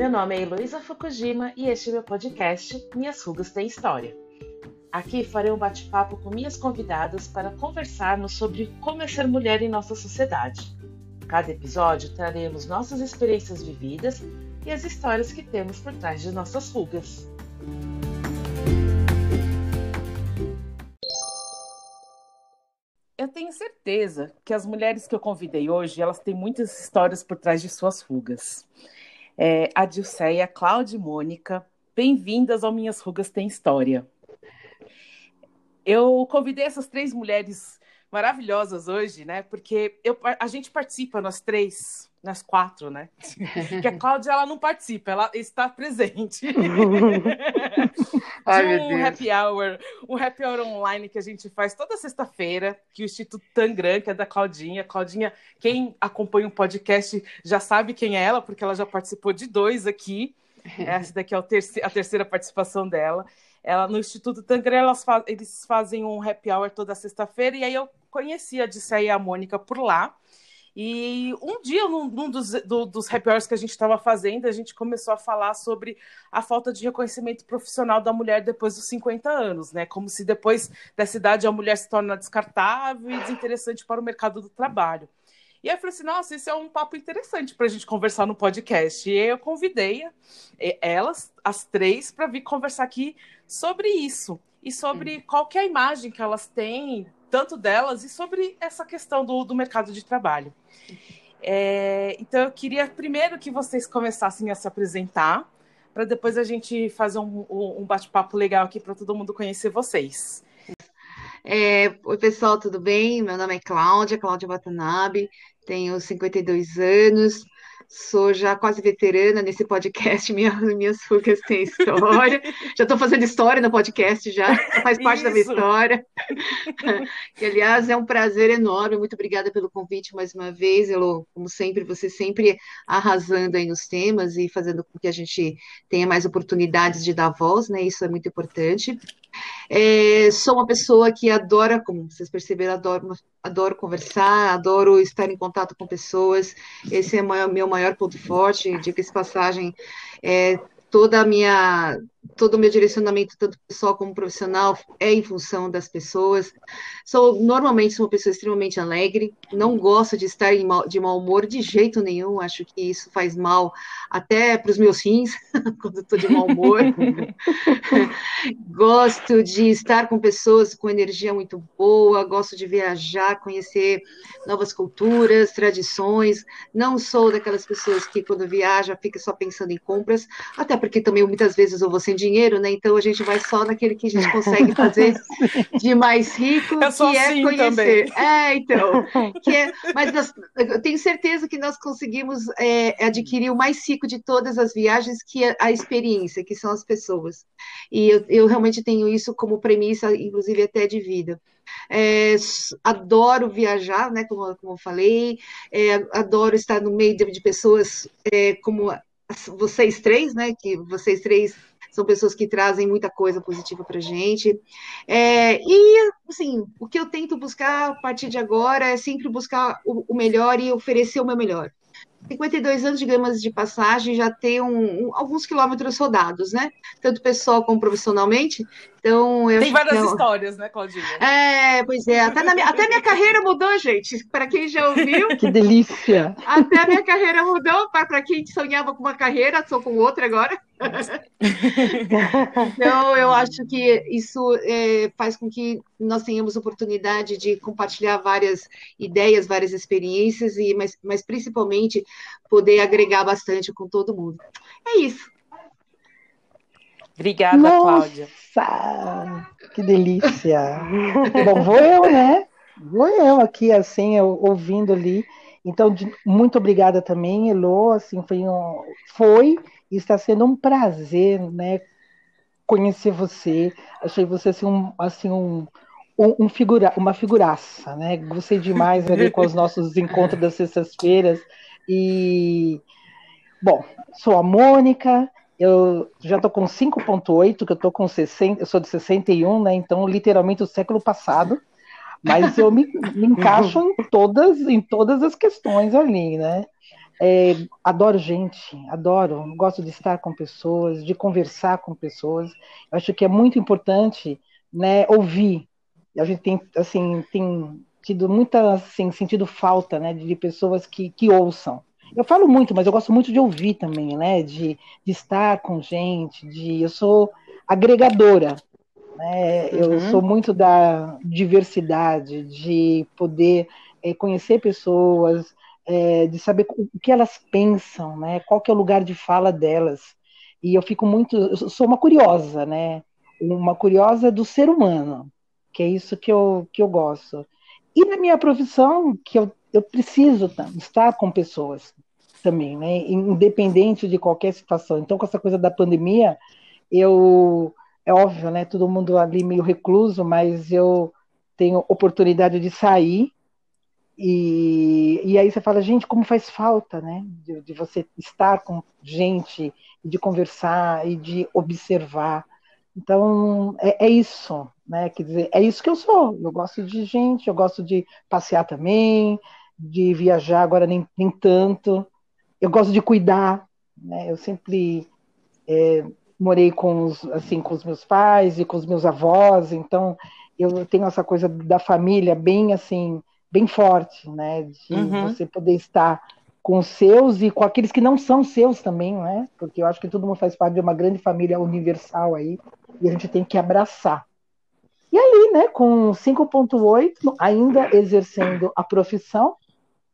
Meu nome é Heloísa Fukujima e este é meu podcast Minhas Rugas Têm História. Aqui farei um bate-papo com minhas convidadas para conversarmos sobre como é ser mulher em nossa sociedade. Cada episódio traremos nossas experiências vividas e as histórias que temos por trás de nossas rugas. Eu tenho certeza que as mulheres que eu convidei hoje, elas têm muitas histórias por trás de suas rugas. É, a Dilceia, Cláudia e Mônica, bem-vindas ao Minhas Rugas Tem História. Eu convidei essas três mulheres maravilhosas hoje, né? Porque eu, a gente participa, nós três, nas quatro, né? Que a Cláudia, ela não participa, ela está presente. Ai, um happy hour, um happy hour online que a gente faz toda sexta-feira, que o Instituto Tangram, que é da Claudinha. Claudinha, quem acompanha o podcast já sabe quem é ela, porque ela já participou de dois aqui. Essa daqui é a terceira, a terceira participação dela. Ela, no Instituto Tangram, faz, eles fazem um happy hour toda sexta-feira, e aí eu conheci a Disseia e a Mônica por lá. E um dia, num, num dos, do, dos happy hours que a gente estava fazendo, a gente começou a falar sobre a falta de reconhecimento profissional da mulher depois dos 50 anos, né? Como se depois dessa idade a mulher se torna descartável e desinteressante para o mercado do trabalho. E aí eu falei assim, nossa, isso é um papo interessante para a gente conversar no podcast. E eu convidei elas, as três, para vir conversar aqui sobre isso. E sobre hum. qual é a imagem que elas têm tanto delas e sobre essa questão do, do mercado de trabalho. É, então, eu queria primeiro que vocês começassem a se apresentar, para depois a gente fazer um, um bate-papo legal aqui para todo mundo conhecer vocês. É, Oi, pessoal, tudo bem? Meu nome é Cláudia, Cláudia Watanabe, tenho 52 anos, sou já quase veterana nesse podcast, minha, minhas rugas têm história. já estou fazendo história no podcast, já faz parte Isso. da minha história. e, aliás, é um prazer enorme. Muito obrigada pelo convite mais uma vez, Elo. Como sempre, você sempre arrasando aí nos temas e fazendo com que a gente tenha mais oportunidades de dar voz, né? Isso é muito importante. É, sou uma pessoa que adora, como vocês perceberam, adoro, adoro conversar, adoro estar em contato com pessoas. Esse é o meu maior ponto forte. Diga-se passagem, é, toda a minha todo o meu direcionamento, tanto pessoal como profissional, é em função das pessoas. Sou normalmente sou uma pessoa extremamente alegre, não gosto de estar mal, de mau humor de jeito nenhum, acho que isso faz mal até para os meus rins, quando estou de mau humor. gosto de estar com pessoas com energia muito boa, gosto de viajar, conhecer novas culturas, tradições. Não sou daquelas pessoas que quando viaja fica só pensando em compras, até porque também muitas vezes eu vou sem dinheiro, né? Então a gente vai só naquele que a gente consegue fazer de mais rico, que assim é conhecer. Também. É, então. Que é, mas nós, eu tenho certeza que nós conseguimos é, adquirir o mais rico de todas as viagens, que é a experiência, que são as pessoas. E eu, eu realmente tenho isso como premissa, inclusive até de vida. É, adoro viajar, né, como, como eu falei, é, adoro estar no meio de, de pessoas é, como vocês três, né, que vocês três são pessoas que trazem muita coisa positiva para gente. É, e, assim, o que eu tento buscar a partir de agora é sempre buscar o, o melhor e oferecer o meu melhor. 52 anos de gramas de passagem, já tem um, um, alguns quilômetros rodados, né? Tanto pessoal como profissionalmente. Então, eu tem várias eu... histórias, né, Claudinha? É, pois é. Até, na minha, até minha carreira mudou, gente. Para quem já ouviu. Que delícia! Até a minha carreira mudou. Para quem sonhava com uma carreira, sou com outra agora. então, eu acho que isso é, faz com que nós tenhamos oportunidade de compartilhar várias ideias, várias experiências, e mas, mas principalmente poder agregar bastante com todo mundo. É isso. Obrigada, Nossa, Cláudia. Que delícia! Bom, vou eu, né? Vou eu aqui, assim, eu, ouvindo ali. Então, de, muito obrigada também, Elo. Assim, foi, um, foi e está sendo um prazer, né? Conhecer você. Achei você assim, um, assim, um, um, figura, uma figuraça, né? Gostei demais ali com os nossos encontros das sextas-feiras. E, bom, sou a Mônica, eu já estou com 5.8, que eu estou com 60, eu sou de 61, né? Então, literalmente, o século passado. Mas eu me, me encaixo em todas, em todas as questões ali, né? é, adoro gente, adoro, gosto de estar com pessoas, de conversar com pessoas. Eu acho que é muito importante, né, ouvir. A gente tem, assim, tem tido muita, assim, sentido falta, né, de pessoas que, que ouçam. Eu falo muito, mas eu gosto muito de ouvir também, né, de, de estar com gente, de, eu sou agregadora, né, uhum. eu sou muito da diversidade, de poder é, conhecer pessoas, é, de saber o que elas pensam, né? Qual que é o lugar de fala delas. E eu fico muito, eu sou uma curiosa, né? Uma curiosa do ser humano, que é isso que eu, que eu gosto. E na minha profissão, que eu, eu preciso estar com pessoas também, né? Independente de qualquer situação. Então, com essa coisa da pandemia, eu é óbvio, né? Todo mundo ali meio recluso, mas eu tenho oportunidade de sair e, e aí você fala, gente, como faz falta, né? De, de, você estar com gente, de conversar e de observar. Então, é, é, isso, né? Quer dizer, é isso que eu sou. Eu gosto de gente, eu gosto de passear também, de viajar, agora nem, nem tanto. Eu gosto de cuidar, né? Eu sempre é, morei com os, assim, com os meus pais e com os meus avós, então eu tenho essa coisa da família bem assim bem forte, né? De uhum. você poder estar com seus e com aqueles que não são seus também, né? Porque eu acho que todo mundo faz parte de uma grande família universal aí e a gente tem que abraçar. E aí, né, com 5.8, ainda exercendo a profissão,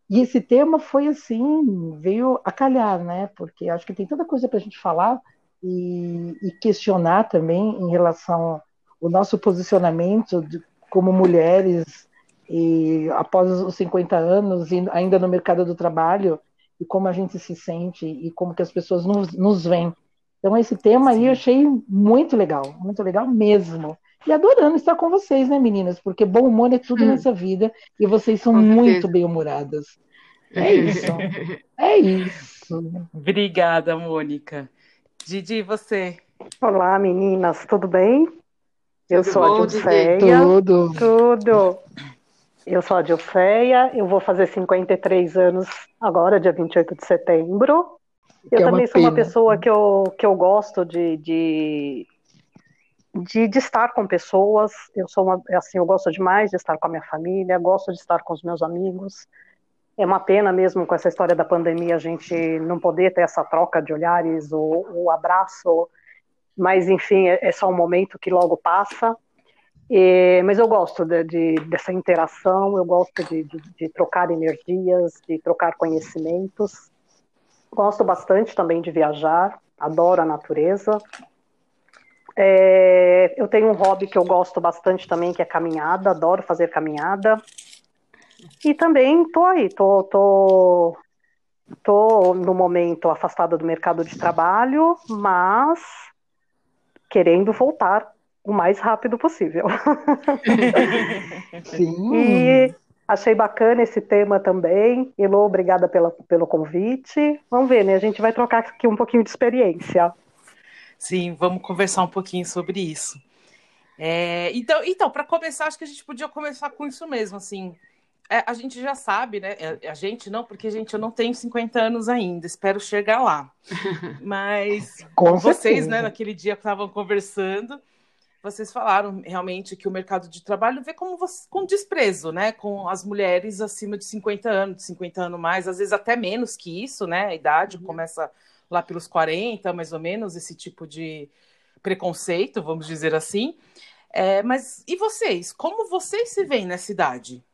e esse tema foi assim, veio a calhar, né? Porque acho que tem tanta coisa para a gente falar e, e, questionar também em relação ao nosso posicionamento de, como mulheres e após os 50 anos, ainda no mercado do trabalho, e como a gente se sente e como que as pessoas nos, nos veem. Então, esse tema Sim. aí eu achei muito legal, muito legal mesmo. E adorando estar com vocês, né, meninas? Porque bom humor é tudo hum. nessa vida e vocês são muito bem-humoradas. É isso. é isso. Obrigada, Mônica. Didi, você? Olá, meninas, tudo bem? Eu tudo sou bom, a Dilceia. Tudo. Tudo. Eu sou a Dilceia, eu vou fazer 53 anos agora, dia 28 de setembro. Eu é também sou uma pessoa que eu, que eu gosto de, de, de, de, estar com pessoas. Eu sou uma, assim, eu gosto demais de estar com a minha família, gosto de estar com os meus amigos. É uma pena mesmo com essa história da pandemia a gente não poder ter essa troca de olhares, o, o abraço, mas enfim, é, é só um momento que logo passa. É, mas eu gosto de, de, dessa interação, eu gosto de, de, trocar energias, de trocar conhecimentos. Gosto bastante também de viajar, adoro a natureza. É, eu tenho um hobby que eu gosto bastante também, que é caminhada, adoro fazer caminhada. E também tô aí, tô, tô, tô no momento afastada do mercado de trabalho, mas querendo voltar o mais rápido possível. Sim. E achei bacana esse tema também. Elô, obrigada pela, pelo convite. Vamos ver, né? A gente vai trocar aqui um pouquinho de experiência. Sim, vamos conversar um pouquinho sobre isso. É, então, então para começar, acho que a gente podia começar com isso mesmo, assim. É, a gente já sabe, né? É, a gente não, porque, gente, eu não tenho 50 anos ainda, espero chegar lá. Mas com vocês, né, naquele dia que estavam conversando, vocês falaram realmente que o mercado de trabalho vê como você, com desprezo, né? Com as mulheres acima de 50 anos, de 50 anos mais, às vezes até menos que isso, né? A idade uhum. começa lá pelos 40, mais ou menos, esse tipo de preconceito, vamos dizer assim. É, mas e vocês? Como vocês se veem nessa idade?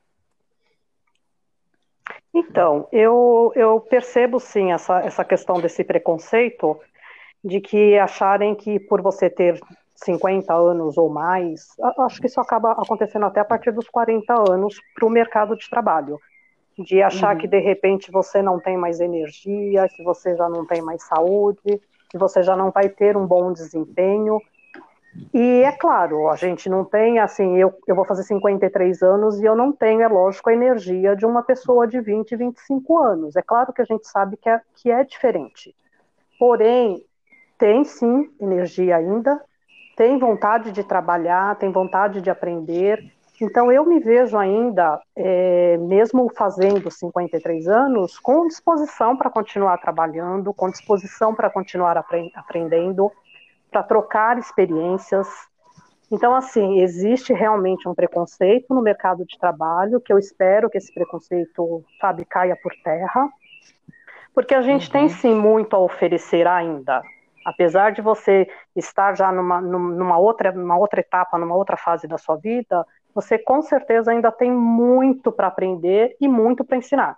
Então, eu, eu percebo sim essa, essa questão desse preconceito de que acharem que por você ter 50 anos ou mais, acho que isso acaba acontecendo até a partir dos 40 anos para o mercado de trabalho. De achar uhum. que de repente você não tem mais energia, que você já não tem mais saúde, que você já não vai ter um bom desempenho. E é claro, a gente não tem, assim, eu, eu vou fazer 53 anos e eu não tenho, é lógico, a energia de uma pessoa de 20, 25 anos. É claro que a gente sabe que é, que é diferente. Porém, tem sim energia ainda, tem vontade de trabalhar, tem vontade de aprender, Então, eu me vejo ainda, é, mesmo fazendo 53 anos, com disposição para continuar trabalhando, com disposição para continuar apre aprendendo, para trocar experiências. Então, assim, existe realmente um preconceito no mercado de trabalho, que eu espero que esse preconceito, sabe, caia por terra, porque a gente uhum. tem sim muito a oferecer ainda. Apesar de você estar já numa, numa, outra, numa outra etapa, numa outra fase da sua vida, você com certeza ainda tem muito para aprender e muito para ensinar.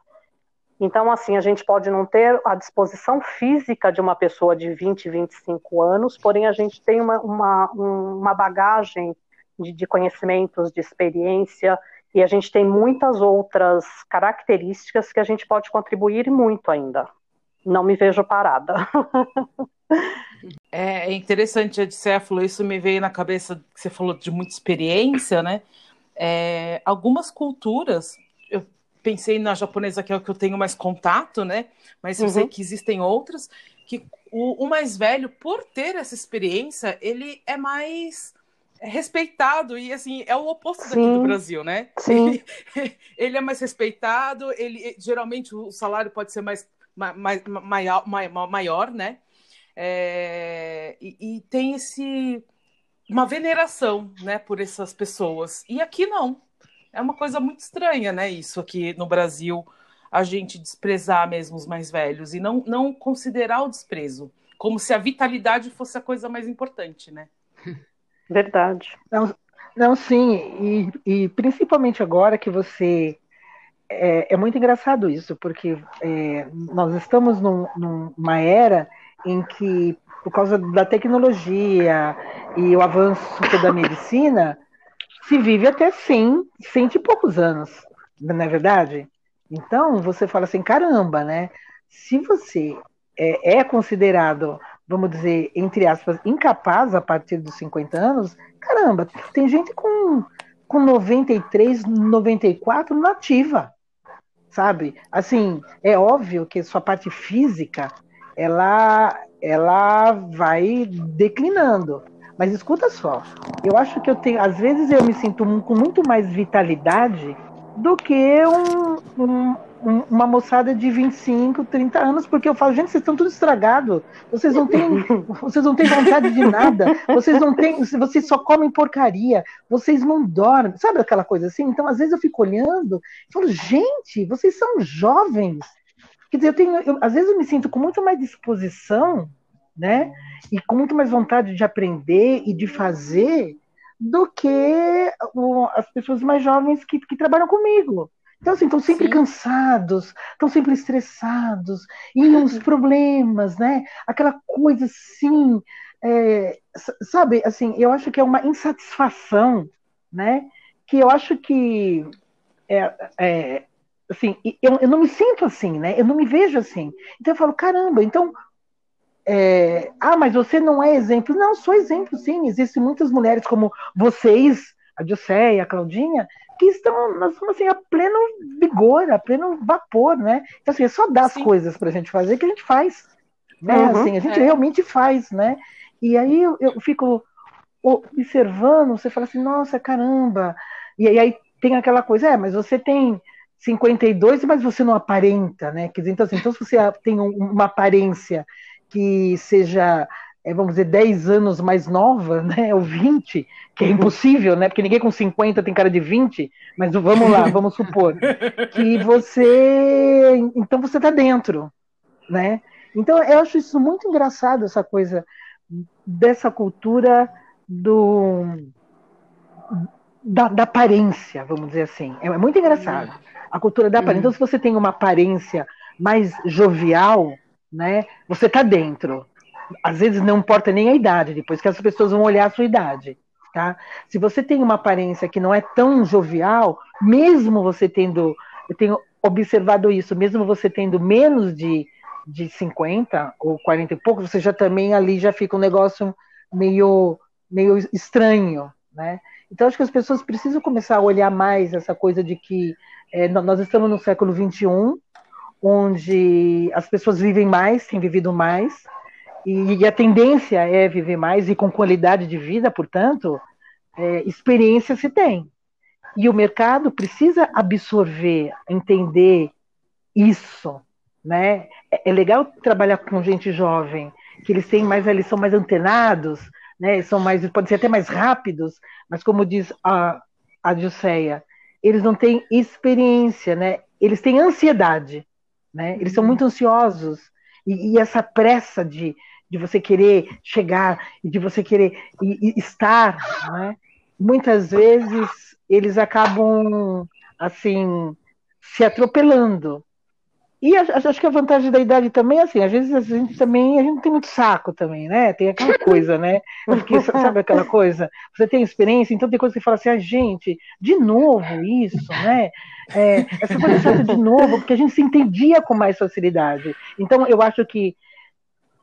Então, assim, a gente pode não ter a disposição física de uma pessoa de 20, 25 anos, porém a gente tem uma, uma, uma bagagem de, de conhecimentos, de experiência, e a gente tem muitas outras características que a gente pode contribuir muito ainda. Não me vejo parada. É, é interessante, Odisseia falou, isso me veio na cabeça que você falou de muita experiência, né? É, algumas culturas, eu pensei na japonesa, que é o que eu tenho mais contato, né? Mas eu uhum. sei que existem outras, que o, o, mais velho, por ter essa experiência, ele é mais respeitado e assim é o oposto Sim. daqui do Brasil, né? Sim. Ele, ele, é mais respeitado, ele geralmente o salário pode ser mais, mais maior, maior, né? É, e, e, tem esse uma veneração, né, por essas pessoas. E aqui não. É uma coisa muito estranha, né? Isso aqui no Brasil, a gente desprezar mesmo os mais velhos e não, não considerar o desprezo, como se a vitalidade fosse a coisa mais importante, né? Verdade. Não, não sim, e, e principalmente agora que você é, é, muito engraçado isso, porque é, nós estamos num, numa era em que, por causa da tecnologia e o avanço da medicina, se vive até 100, cento e poucos anos, não é verdade? Então, você fala assim, caramba, né? Se você é, é considerado, vamos dizer, entre aspas, incapaz a partir dos 50 anos, caramba, tem gente com, com 93, 94 nativa, sabe? Assim, é óbvio que sua parte física ela, ela vai declinando. Mas escuta só, eu acho que eu tenho, às vezes eu me sinto com muito mais vitalidade do que um, um, uma moçada de 25, 30 anos, porque eu falo, gente, vocês estão tudo estragados, vocês não têm, vocês não têm vontade de nada, vocês não têm, vocês só comem porcaria, vocês não dormem, sabe aquela coisa assim? Então, às vezes eu fico olhando e falo, gente, vocês são jovens, Quer dizer, eu tenho, eu, às vezes eu me sinto com muito mais disposição, né? E com muito mais vontade de aprender e de fazer do que as pessoas mais jovens que, que trabalham comigo. Então, assim, estão sempre Sim. cansados, estão sempre estressados, e uns problemas, né? Aquela coisa assim, é, sabe, assim, eu acho que é uma insatisfação, né? Que eu acho que é, é, assim, eu, eu não me sinto assim, né? Eu não me vejo assim. Então eu falo, caramba, então. É, ah, mas você não é exemplo. Não, sou exemplo, sim. Existem muitas mulheres como vocês, a Dilceia, a Claudinha, que estão, nós estamos assim, a pleno vigor, a pleno vapor, né? Então, assim, é só dar sim. as coisas para a gente fazer que a gente faz. Né? Uhum, assim, a gente é. realmente faz, né? E aí eu, eu fico observando, você fala assim, nossa, caramba. E aí tem aquela coisa, é, mas você tem 52, mas você não aparenta, né? Quer dizer, então, assim, então se você tem uma aparência que seja, é, vamos dizer, 10 anos mais nova, né? Ou 20, que é impossível, né? Porque ninguém com 50 tem cara de 20, mas vamos lá, vamos supor que você, então você está dentro, né? Então eu acho isso muito engraçado essa coisa dessa cultura do da, da aparência, vamos dizer assim. É, é muito engraçado a cultura da aparência. Então, se você tem uma aparência mais jovial, né, você está dentro. Às vezes não importa nem a idade, depois que as pessoas vão olhar a sua idade. Tá? Se você tem uma aparência que não é tão jovial, mesmo você tendo, eu tenho observado isso, mesmo você tendo menos de, de 50 ou 40 e pouco, você já também ali já fica um negócio meio, meio estranho, né? Então acho que as pessoas precisam começar a olhar mais essa coisa de que é, nós estamos no século XXI, onde as pessoas vivem mais, têm vivido mais, e, e a tendência é viver mais e com qualidade de vida, portanto, é, experiência se tem. E o mercado precisa absorver, entender isso, né? É, é legal trabalhar com gente jovem, que eles têm mais, eles são mais antenados, né? São mais, podem ser até mais rápidos, mas como diz a, a Dilceia, eles não têm experiência, né? Eles têm ansiedade, né? Eles são uhum. muito ansiosos e, e essa pressa de, de você querer chegar e de você querer estar, né? Muitas vezes eles acabam assim se atropelando, e acho que a vantagem da idade também é assim, às vezes a gente também, a gente tem muito saco também, né? Tem aquela coisa, né? Porque, sabe aquela coisa? Você tem experiência, então tem coisa que você fala assim, ah, gente, de novo isso, né? É, essa coisa de novo, porque a gente se entendia com mais facilidade. Então, eu acho que,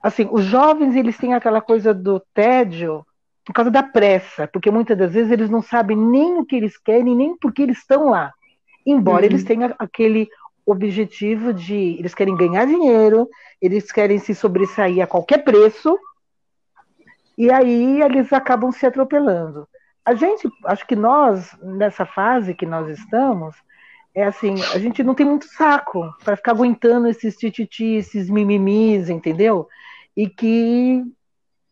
assim, os jovens, eles têm aquela coisa do tédio por causa da pressa, porque muitas das vezes eles não sabem nem o que eles querem, nem por que eles estão lá. Embora uhum. eles tenham aquele objetivo de eles querem ganhar dinheiro, eles querem se sobressair a qualquer preço, e aí eles acabam se atropelando. A gente, acho que nós, nessa fase que nós estamos, é assim, a gente não tem muito saco para ficar aguentando esses tititi, esses mimimis, entendeu? E que,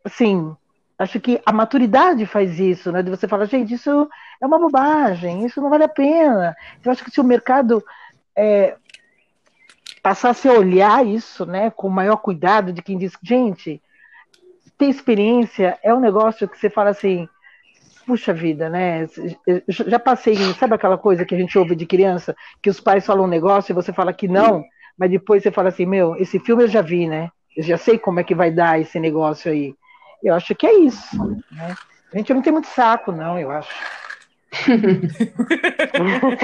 assim, acho que a maturidade faz isso, né? De você falar, gente, isso é uma bobagem, isso não vale a pena. Eu acho que se o mercado é, passasse a olhar isso né, com maior cuidado de quem diz, gente, ter experiência é um negócio que você fala assim, puxa vida, né? Já passei, sabe aquela coisa que a gente ouve de criança, que os pais falam um negócio e você fala que não, mas depois você fala assim, meu, esse filme eu já vi, né? Eu já sei como é que vai dar esse negócio aí. Eu acho que é isso. Né? A gente não tem muito saco, não, eu acho.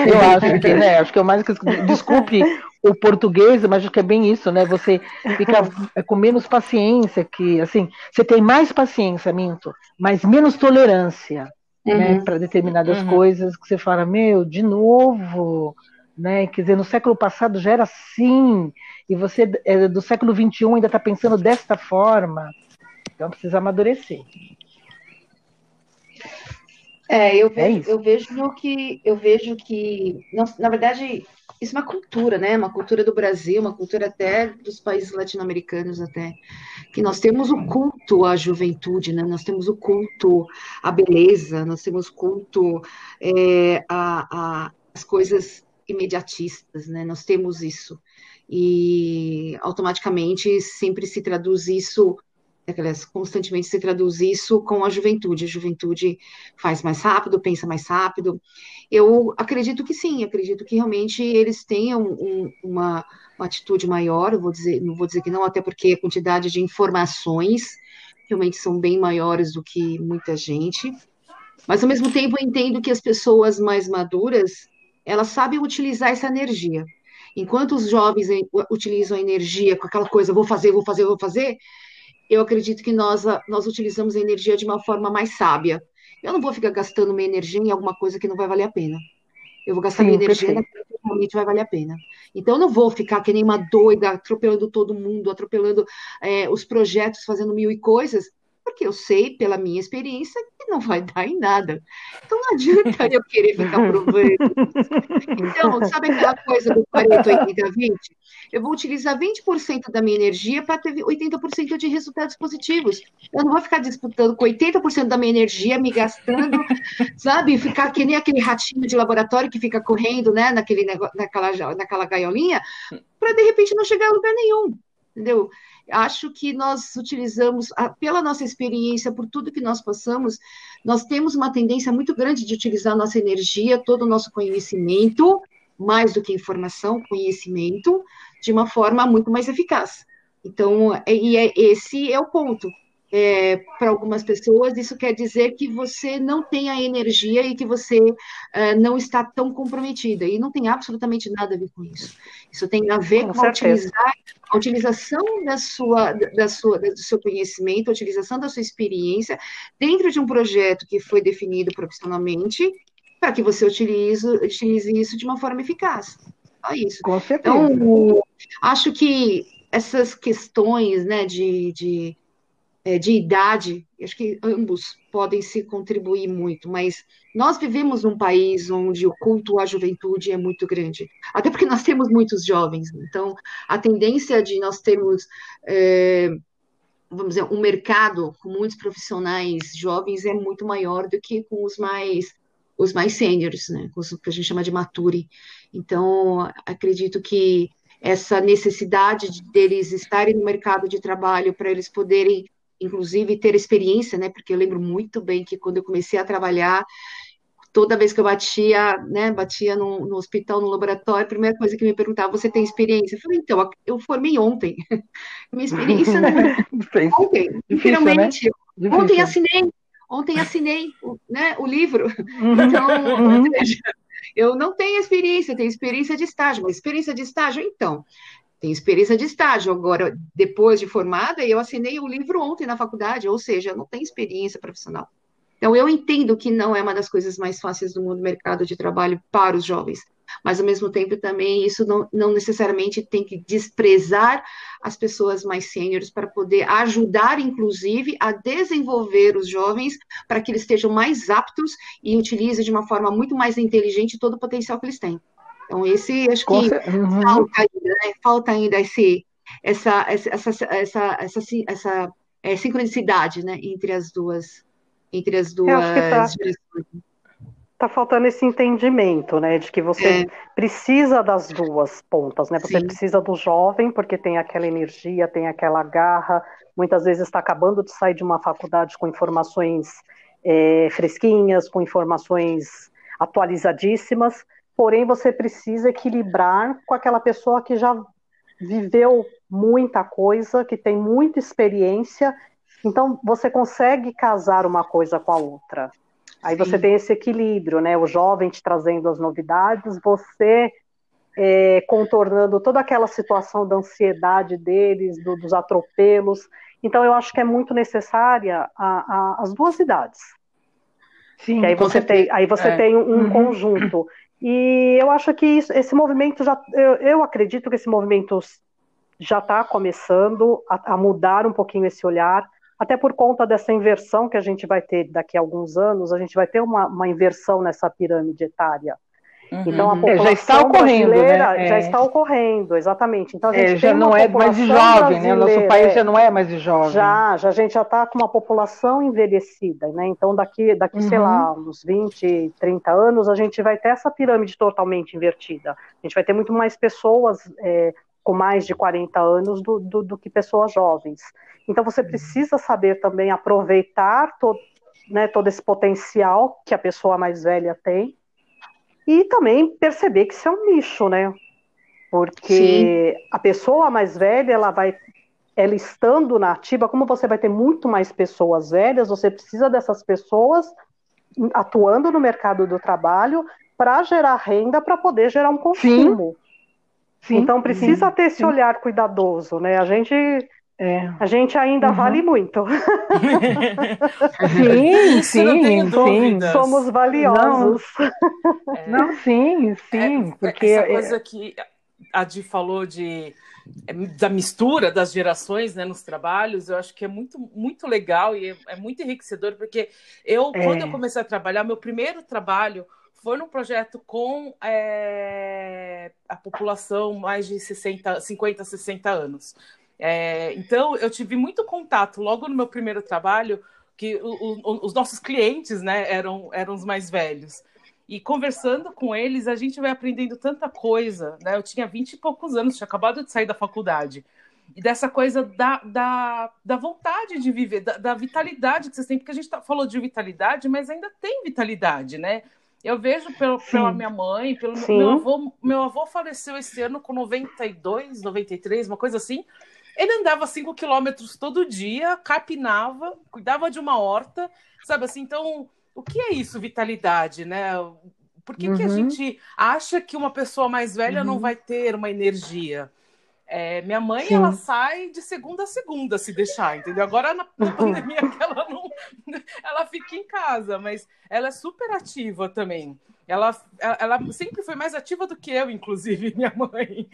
eu acho que, né? Acho que é mais que. Desculpe o português, mas acho que é bem isso, né? Você fica com menos paciência, que assim, você tem mais paciência, minto, mas menos tolerância, né, uhum. né, para determinadas uhum. coisas que você fala, meu, de novo, né? Quer dizer, no século passado já era assim, e você é, do século XXI ainda está pensando desta forma, então precisa amadurecer. É, eu é vejo, é eu vejo que eu vejo que, na verdade, isso é uma cultura, né? Uma cultura do Brasil, uma cultura até dos países latino-americanos até, que nós temos o culto à juventude, né? Nós temos o culto à beleza, nós temos culto é, a, a, as coisas imediatistas, né? Nós temos isso e automaticamente sempre se traduz isso aliás, constantemente se traduz isso com a juventude. A juventude faz mais rápido, pensa mais rápido. Eu acredito que sim, acredito que realmente eles tenham um, uma, uma, atitude maior, vou dizer, não vou dizer que não, até porque a quantidade de informações realmente são bem maiores do que muita gente. Mas ao mesmo tempo eu entendo que as pessoas mais maduras, elas sabem utilizar essa energia. Enquanto os jovens utilizam a energia com aquela coisa, vou fazer, vou fazer, vou fazer, eu acredito que nós, nós utilizamos a energia de uma forma mais sábia. Eu não vou ficar gastando minha energia em alguma coisa que não vai valer a pena. Eu vou gastar Sim, minha energia naquilo que realmente vai valer a pena. Então, eu não vou ficar que nem uma doida, atropelando todo mundo, atropelando é, os projetos, fazendo mil e coisas, porque eu sei, pela minha experiência, não vai dar em nada. Então não adianta eu querer ficar provando. Então, sabe aquela coisa do 40, 80, 20? Eu vou utilizar 20% da minha energia para ter 80% de resultados positivos. Eu não vou ficar disputando com 80% da minha energia, me gastando, sabe? Ficar que nem aquele ratinho de laboratório que fica correndo, né, naquele, naquela, naquela gaiolinha, para de repente não chegar a lugar nenhum. Entendeu? Acho que nós utilizamos, pela nossa experiência, por tudo que nós passamos, nós temos uma tendência muito grande de utilizar nossa energia, todo o nosso conhecimento, mais do que informação, conhecimento, de uma forma muito mais eficaz. Então, é, e é, esse é o ponto. É, para algumas pessoas, isso quer dizer que você não tem a energia e que você é, não está tão comprometida. E não tem absolutamente nada a ver com isso. Isso tem a ver com, com a, utilizar, a utilização da sua, da sua, do seu conhecimento, a utilização da sua experiência dentro de um projeto que foi definido profissionalmente para que você utilize, utilize isso de uma forma eficaz. Só isso. Com certeza. Então, acho que essas questões né, de, de é, de idade, acho que ambos podem se contribuir muito, mas nós vivemos num país onde o culto à juventude é muito grande, até porque nós temos muitos jovens, então a tendência de nós termos, é, vamos dizer, um mercado com muitos profissionais jovens é muito maior do que com os mais os mais seniors, né, com os que a gente chama de mature. Então, acredito que essa necessidade deles estarem no mercado de trabalho para eles poderem inclusive ter experiência, né? Porque eu lembro muito bem que quando eu comecei a trabalhar, toda vez que eu batia, né, batia no, no, hospital, no laboratório, a primeira coisa que me perguntava, você tem experiência? Eu falei, então, eu formei ontem. Minha experiência não é ontem, finalmente. Né? Ontem assinei, ontem assinei né, o livro. Uhum. Então, uhum. eu não tenho experiência, tenho experiência de estágio, mas experiência de estágio, então, tenho experiência de estágio. Agora, depois de formada, eu assinei o livro ontem na faculdade, ou seja, eu não tenho experiência profissional. Então, eu entendo que não é uma das coisas mais fáceis do mundo mercado de trabalho para os jovens, mas, ao mesmo tempo, também isso não, não necessariamente tem que desprezar as pessoas mais sêniores para poder ajudar, inclusive, a desenvolver os jovens para que eles estejam mais aptos e utilizem de uma forma muito mais inteligente todo o potencial que eles têm. Então, esse acho que uhum. falta ainda, né? Falta ainda esse, essa, essa, essa, essa, essa, essa é, sincronicidade né? entre as duas, entre as duas Está faltando esse entendimento, né, de que você é. precisa das duas pontas, né? Você Sim. precisa do jovem porque tem aquela energia, tem aquela garra. Muitas vezes está acabando de sair de uma faculdade com informações é, fresquinhas, com informações atualizadíssimas, porém você precisa equilibrar com aquela pessoa que já viveu muita coisa, que tem muita experiência, então você consegue casar uma coisa com a outra. Aí Sim. você tem esse equilíbrio, né? O jovem te trazendo as novidades, você é, contornando toda aquela situação da ansiedade deles, do, dos atropelos. Então eu acho que é muito necessária a, a, as duas idades. Sim, aí você tem, aí você é. tem um, um uhum. conjunto e eu acho que isso, esse movimento já, eu, eu, acredito que esse movimento já está começando a, a, mudar um pouquinho esse olhar, até por conta dessa inversão que a gente vai ter daqui a alguns anos, a gente vai ter uma, uma inversão nessa pirâmide etária. Uhum. Então a população é, já está ocorrendo, né? já é. está ocorrendo, exatamente. Então a gente é, já não é mais de jovem, né? O nosso país já não é mais de jovem. Já, já a gente já está com uma população envelhecida, né? Então daqui, daqui uhum. sei lá, uns 20, 30 anos, a gente vai ter essa pirâmide totalmente invertida. A gente vai ter muito mais pessoas é, com mais de 40 anos do, do, do, que pessoas jovens. Então você uhum. precisa saber também aproveitar todo, né, todo esse potencial que a pessoa mais velha tem e também perceber que isso é um nicho, né? Porque Sim. a pessoa mais velha, ela vai, ela estando na ativa, como você vai ter muito mais pessoas velhas, você precisa dessas pessoas atuando no mercado do trabalho para gerar renda, para poder gerar um consumo. Sim. Sim. Então precisa ter esse olhar cuidadoso, né? A gente é. A gente ainda uhum. vale muito. sim, sim, sim. Somos valiosos. Não, é. não sim, sim. É, porque essa coisa que a Di falou de é, da mistura das gerações né, nos trabalhos, eu acho que é muito, muito legal e é, é muito enriquecedor, porque eu, é. quando eu comecei a trabalhar, meu primeiro trabalho foi num projeto com é, a população mais de 60, 50, 60 anos. É, então, eu tive muito contato logo no meu primeiro trabalho, que o, o, os nossos clientes né, eram, eram os mais velhos. E conversando com eles, a gente vai aprendendo tanta coisa. Né? Eu tinha vinte e poucos anos, tinha acabado de sair da faculdade. E dessa coisa da, da, da vontade de viver, da, da vitalidade que vocês têm, porque a gente tá, falou de vitalidade, mas ainda tem vitalidade, né? Eu vejo pelo, pela minha mãe, pelo meu, meu avô. Meu avô faleceu esse ano com 92, 93, uma coisa assim. Ele andava 5 quilômetros todo dia, capinava, cuidava de uma horta, sabe assim? Então, o que é isso, vitalidade, né? Por que, uhum. que a uhum. gente acha que uma pessoa mais velha uhum. não vai ter uma energia? É, minha mãe, Sim. ela sai de segunda a segunda, se deixar, entendeu? Agora, na, na pandemia, ela não... Ela fica em casa, mas ela é super ativa também. Ela, ela sempre foi mais ativa do que eu, inclusive, minha mãe.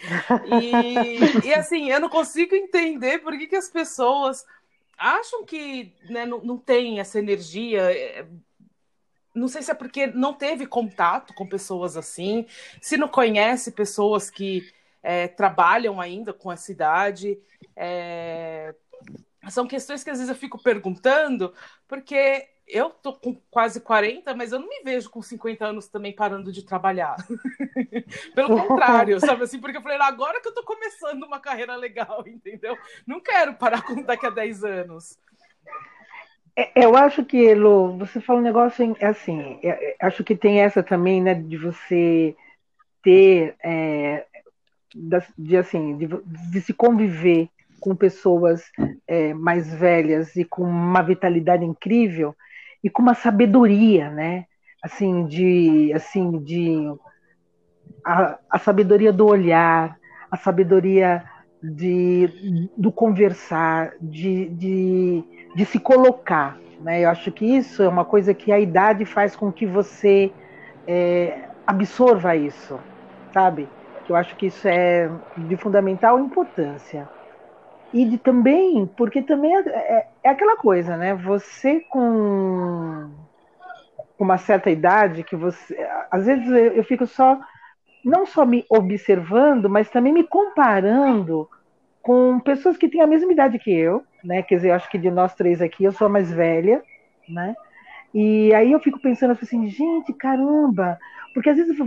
E, e assim, eu não consigo entender por que, que as pessoas acham que né, não, não tem essa energia. É, não sei se é porque não teve contato com pessoas assim, se não conhece pessoas que é, trabalham ainda com a cidade. É, são questões que às vezes eu fico perguntando, porque eu tô com quase 40, mas eu não me vejo com 50 anos também parando de trabalhar. Pelo contrário, sabe assim? Porque eu falei, agora que eu tô começando uma carreira legal, entendeu? Não quero parar com daqui a 10 anos. É, eu acho que, Lu, você fala um negócio é assim, é, acho que tem essa também, né, de você ter, é, de, assim, de, de se conviver com pessoas é, mais velhas e com uma vitalidade incrível e com uma sabedoria, né? Assim, de, assim, de a, a sabedoria do olhar, a sabedoria de, do conversar, de, de, de se colocar. Né? Eu acho que isso é uma coisa que a idade faz com que você é, absorva isso, sabe? Eu acho que isso é de fundamental importância. E de, também, porque também é, é, é, aquela coisa, né? Você com uma certa idade, que você. Às vezes eu, eu fico só, não só me observando, mas também me comparando com pessoas que têm a mesma idade que eu, né? Quer dizer, eu acho que de nós três aqui eu sou a mais velha, né? E aí eu fico pensando assim, gente, caramba, porque às vezes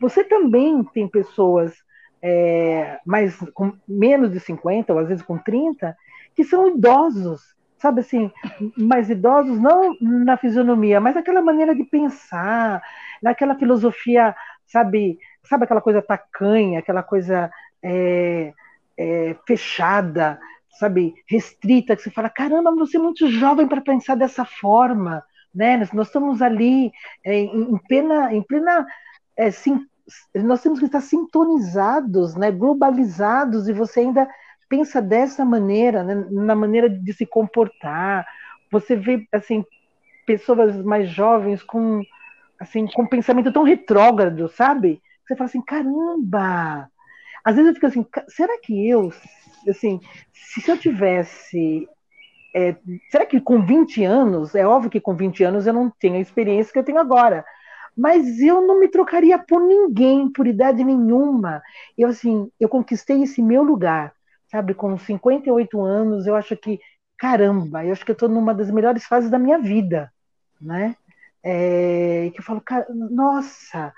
você também tem pessoas é, mais, com menos de 50, ou às vezes com 30, que são idosos, sabe assim, mais idosos não na fisionomia, mas naquela maneira de pensar, naquela filosofia, sabe, sabe aquela coisa tacanha, aquela coisa é, é, fechada, sabe, restrita, que você fala, caramba, você é muito jovem para pensar dessa forma, né? Nós estamos ali é, em, plena, em plena é, sim, nós temos que estar sintonizados, né, globalizados, e você ainda pensa dessa maneira, né, na maneira de se comportar. Você vê assim pessoas mais jovens com assim com pensamento tão retrógrado, sabe? Você fala assim, caramba! Às vezes eu fico assim, será que eu, assim, se eu tivesse é, será que com 20 anos, é óbvio que com 20 anos eu não tenho a experiência que eu tenho agora, mas eu não me trocaria por ninguém, por idade nenhuma. Eu assim, eu conquistei esse meu lugar, sabe, com 58 anos, eu acho que caramba, eu acho que eu estou numa das melhores fases da minha vida, né? É, que eu falo, cara, nossa,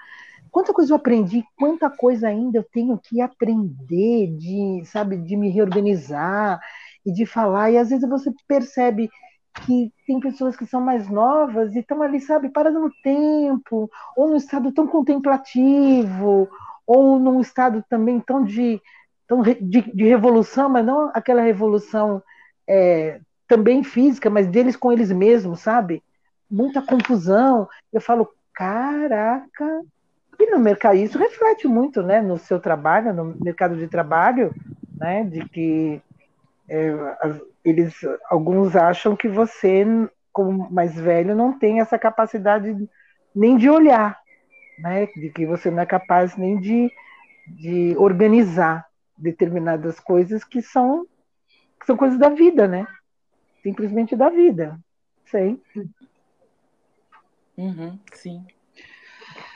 quanta coisa eu aprendi, quanta coisa ainda eu tenho que aprender de, sabe, de me reorganizar e de falar, e às vezes você percebe que tem pessoas que são mais novas e estão ali, sabe, paradas no tempo, ou num estado tão contemplativo, ou num estado também tão de, tão de, de revolução, mas não aquela revolução é, também física, mas deles com eles mesmos, sabe? Muita confusão. Eu falo, caraca, e no mercado, isso reflete muito, né, no seu trabalho, no mercado de trabalho, né, de que é, eles, alguns acham que você, como mais velho, não tem essa capacidade nem de olhar, né? De que você não é capaz nem de, de organizar determinadas coisas que são que são coisas da vida, né? Simplesmente da vida. Sei. Uhum, sim.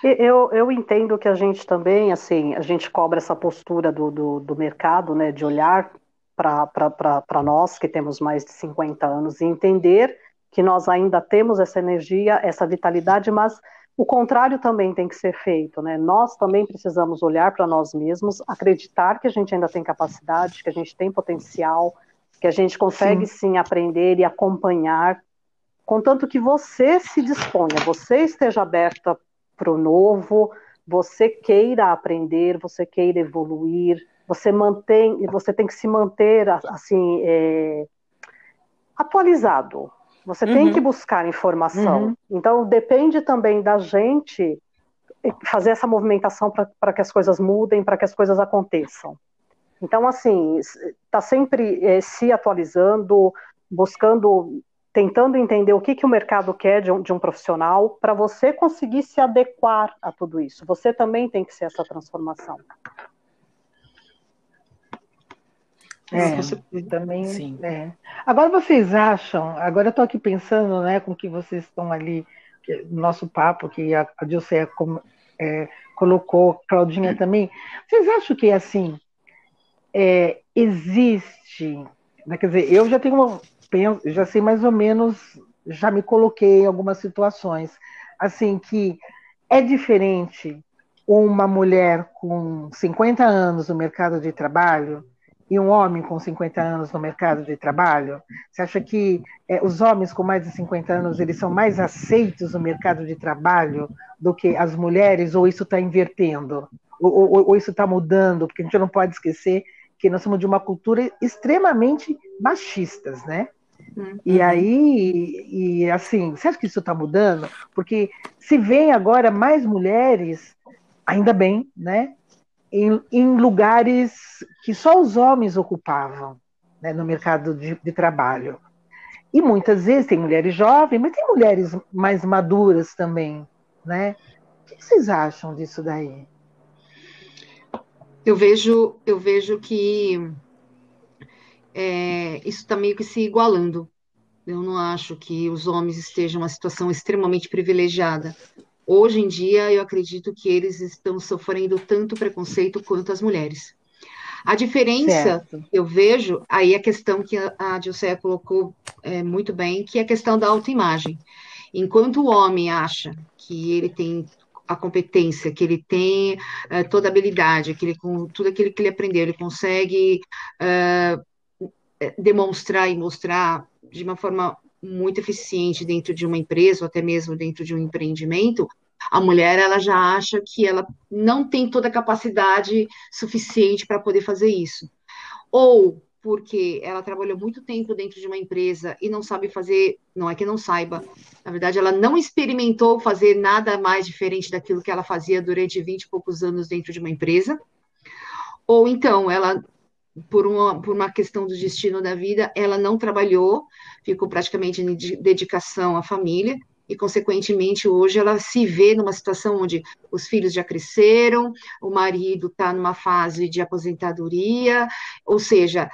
Eu, eu entendo que a gente também, assim, a gente cobra essa postura do, do, do mercado, né, de olhar para nós que temos mais de 50 anos e entender que nós ainda temos essa energia, essa vitalidade, mas o contrário também tem que ser feito, né? Nós também precisamos olhar para nós mesmos, acreditar que a gente ainda tem capacidade, que a gente tem potencial, que a gente consegue sim, sim aprender e acompanhar, contanto que você se disponha, você esteja aberta para o novo, você queira aprender, você queira evoluir, você mantém, você tem que se manter assim é, atualizado. Você uhum. tem que buscar informação. Uhum. Então depende também da gente fazer essa movimentação para que as coisas mudem, para que as coisas aconteçam. Então assim está sempre é, se atualizando, buscando, tentando entender o que, que o mercado quer de um, de um profissional para você conseguir se adequar a tudo isso. Você também tem que ser essa transformação. É, você também. Sim. É. Agora vocês acham, agora eu estou aqui pensando, né, com que vocês estão ali, no nosso papo, que a, a Dilceia é, colocou, Claudinha também, vocês acham que, assim, é, existe, né, quer dizer, eu já tenho, já sei mais ou menos, já me coloquei em algumas situações, assim, que é diferente uma mulher com 50 anos no mercado de trabalho e um homem com 50 anos no mercado de trabalho? Você acha que é, os homens com mais de 50 anos eles são mais aceitos no mercado de trabalho do que as mulheres, ou isso está invertendo? Ou, ou, ou isso está mudando? Porque a gente não pode esquecer que nós somos de uma cultura extremamente machistas, né? Uhum. E aí, e assim, você acha que isso está mudando? Porque se vem agora mais mulheres, ainda bem, né? Em, em lugares que só os homens ocupavam né, no mercado de, de trabalho. E muitas vezes tem mulheres jovens, mas tem mulheres mais maduras também, né? O que vocês acham disso daí? Eu vejo, eu vejo que é, isso está meio que se igualando. Eu não acho que os homens estejam em uma situação extremamente privilegiada. Hoje em dia, eu acredito que eles estão sofrendo tanto preconceito quanto as mulheres. A diferença certo. eu vejo, aí a questão que a Dilceia colocou é, muito bem, que é a questão da autoimagem. Enquanto o homem acha que ele tem a competência, que ele tem uh, toda a habilidade, que ele com tudo aquilo que ele aprendeu, ele consegue uh, demonstrar e mostrar de uma forma muito eficiente dentro de uma empresa ou até mesmo dentro de um empreendimento, a mulher ela já acha que ela não tem toda a capacidade suficiente para poder fazer isso. Ou porque ela trabalhou muito tempo dentro de uma empresa e não sabe fazer, não é que não saiba, na verdade, ela não experimentou fazer nada mais diferente daquilo que ela fazia durante 20 e poucos anos dentro de uma empresa. Ou então, ela, por uma, por uma questão do destino da vida, ela não trabalhou, ficou praticamente em dedicação à família, e, consequentemente, hoje ela se vê numa situação onde os filhos já cresceram, o marido está numa fase de aposentadoria, ou seja,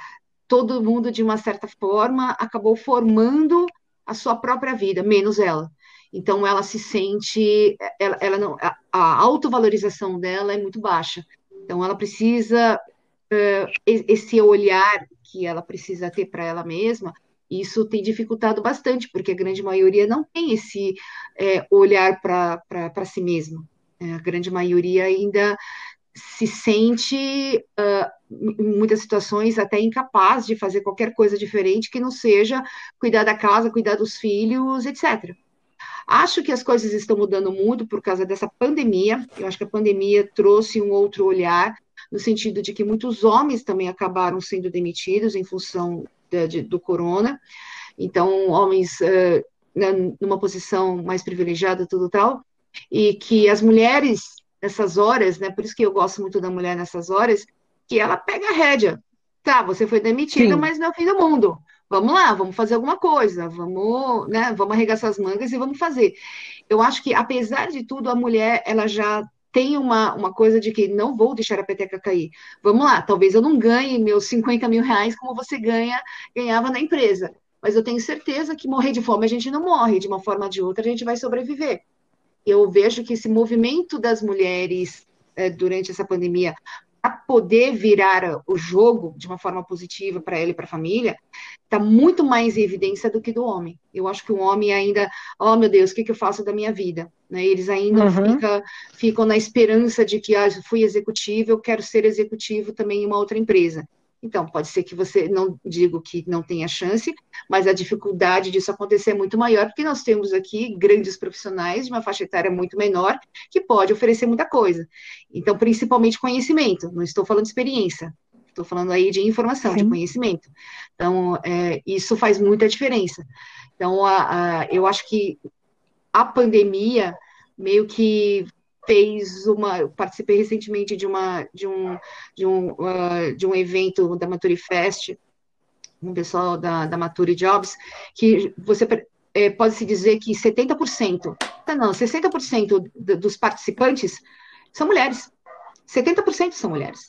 todo mundo, de uma certa forma, acabou formando a sua própria vida, menos ela. Então, ela se sente, ela, ela não, a, a autovalorização dela é muito baixa. Então, ela precisa, esse olhar que ela precisa ter para ela mesma, isso tem dificultado bastante, porque a grande maioria não tem esse é, olhar para si mesma. É, a grande maioria ainda se sente, uh, em muitas situações, até incapaz de fazer qualquer coisa diferente que não seja cuidar da casa, cuidar dos filhos, etc. Acho que as coisas estão mudando muito por causa dessa pandemia. Eu acho que a pandemia trouxe um outro olhar, no sentido de que muitos homens também acabaram sendo demitidos em função de, de, do corona. Então, homens uh, numa posição mais privilegiada, tudo tal, e que as mulheres nessas horas, né? Por isso que eu gosto muito da mulher nessas horas, que ela pega a rédea. Tá, você foi demitida, mas não é o fim do mundo. Vamos lá, vamos fazer alguma coisa, vamos, né, vamos arregaçar as mangas e vamos fazer. Eu acho que, apesar de tudo, a mulher, ela já tem uma, uma coisa de que não vou deixar a peteca cair. Vamos lá, talvez eu não ganhe meus 50 mil reais como você ganha, ganhava na empresa. Mas eu tenho certeza que morrer de fome a gente não morre, de uma forma ou de outra a gente vai sobreviver eu vejo que esse movimento das mulheres é, durante essa pandemia para poder virar o jogo de uma forma positiva para ela e para a família, está muito mais em evidência do que do homem. Eu acho que o homem ainda, oh meu Deus, o que, que eu faço da minha vida? Né? Eles ainda uhum. fica, ficam na esperança de que ah, fui executivo, eu quero ser executivo também em uma outra empresa. Então, pode ser que você, não digo que não tenha chance, mas a dificuldade disso acontecer é muito maior, porque nós temos aqui grandes profissionais de uma faixa etária muito menor, que pode oferecer muita coisa. Então, principalmente conhecimento, não estou falando de experiência, estou falando aí de informação, Sim. de conhecimento. Então, é, isso faz muita diferença. Então, a, a, eu acho que a pandemia meio que fez uma, eu participei recentemente de uma de um de um, uh, de um evento da Maturifest, um pessoal da, da Maturi Jobs, que você é, pode se dizer que 70%, tá, não, 60% dos participantes são mulheres. 70% são mulheres.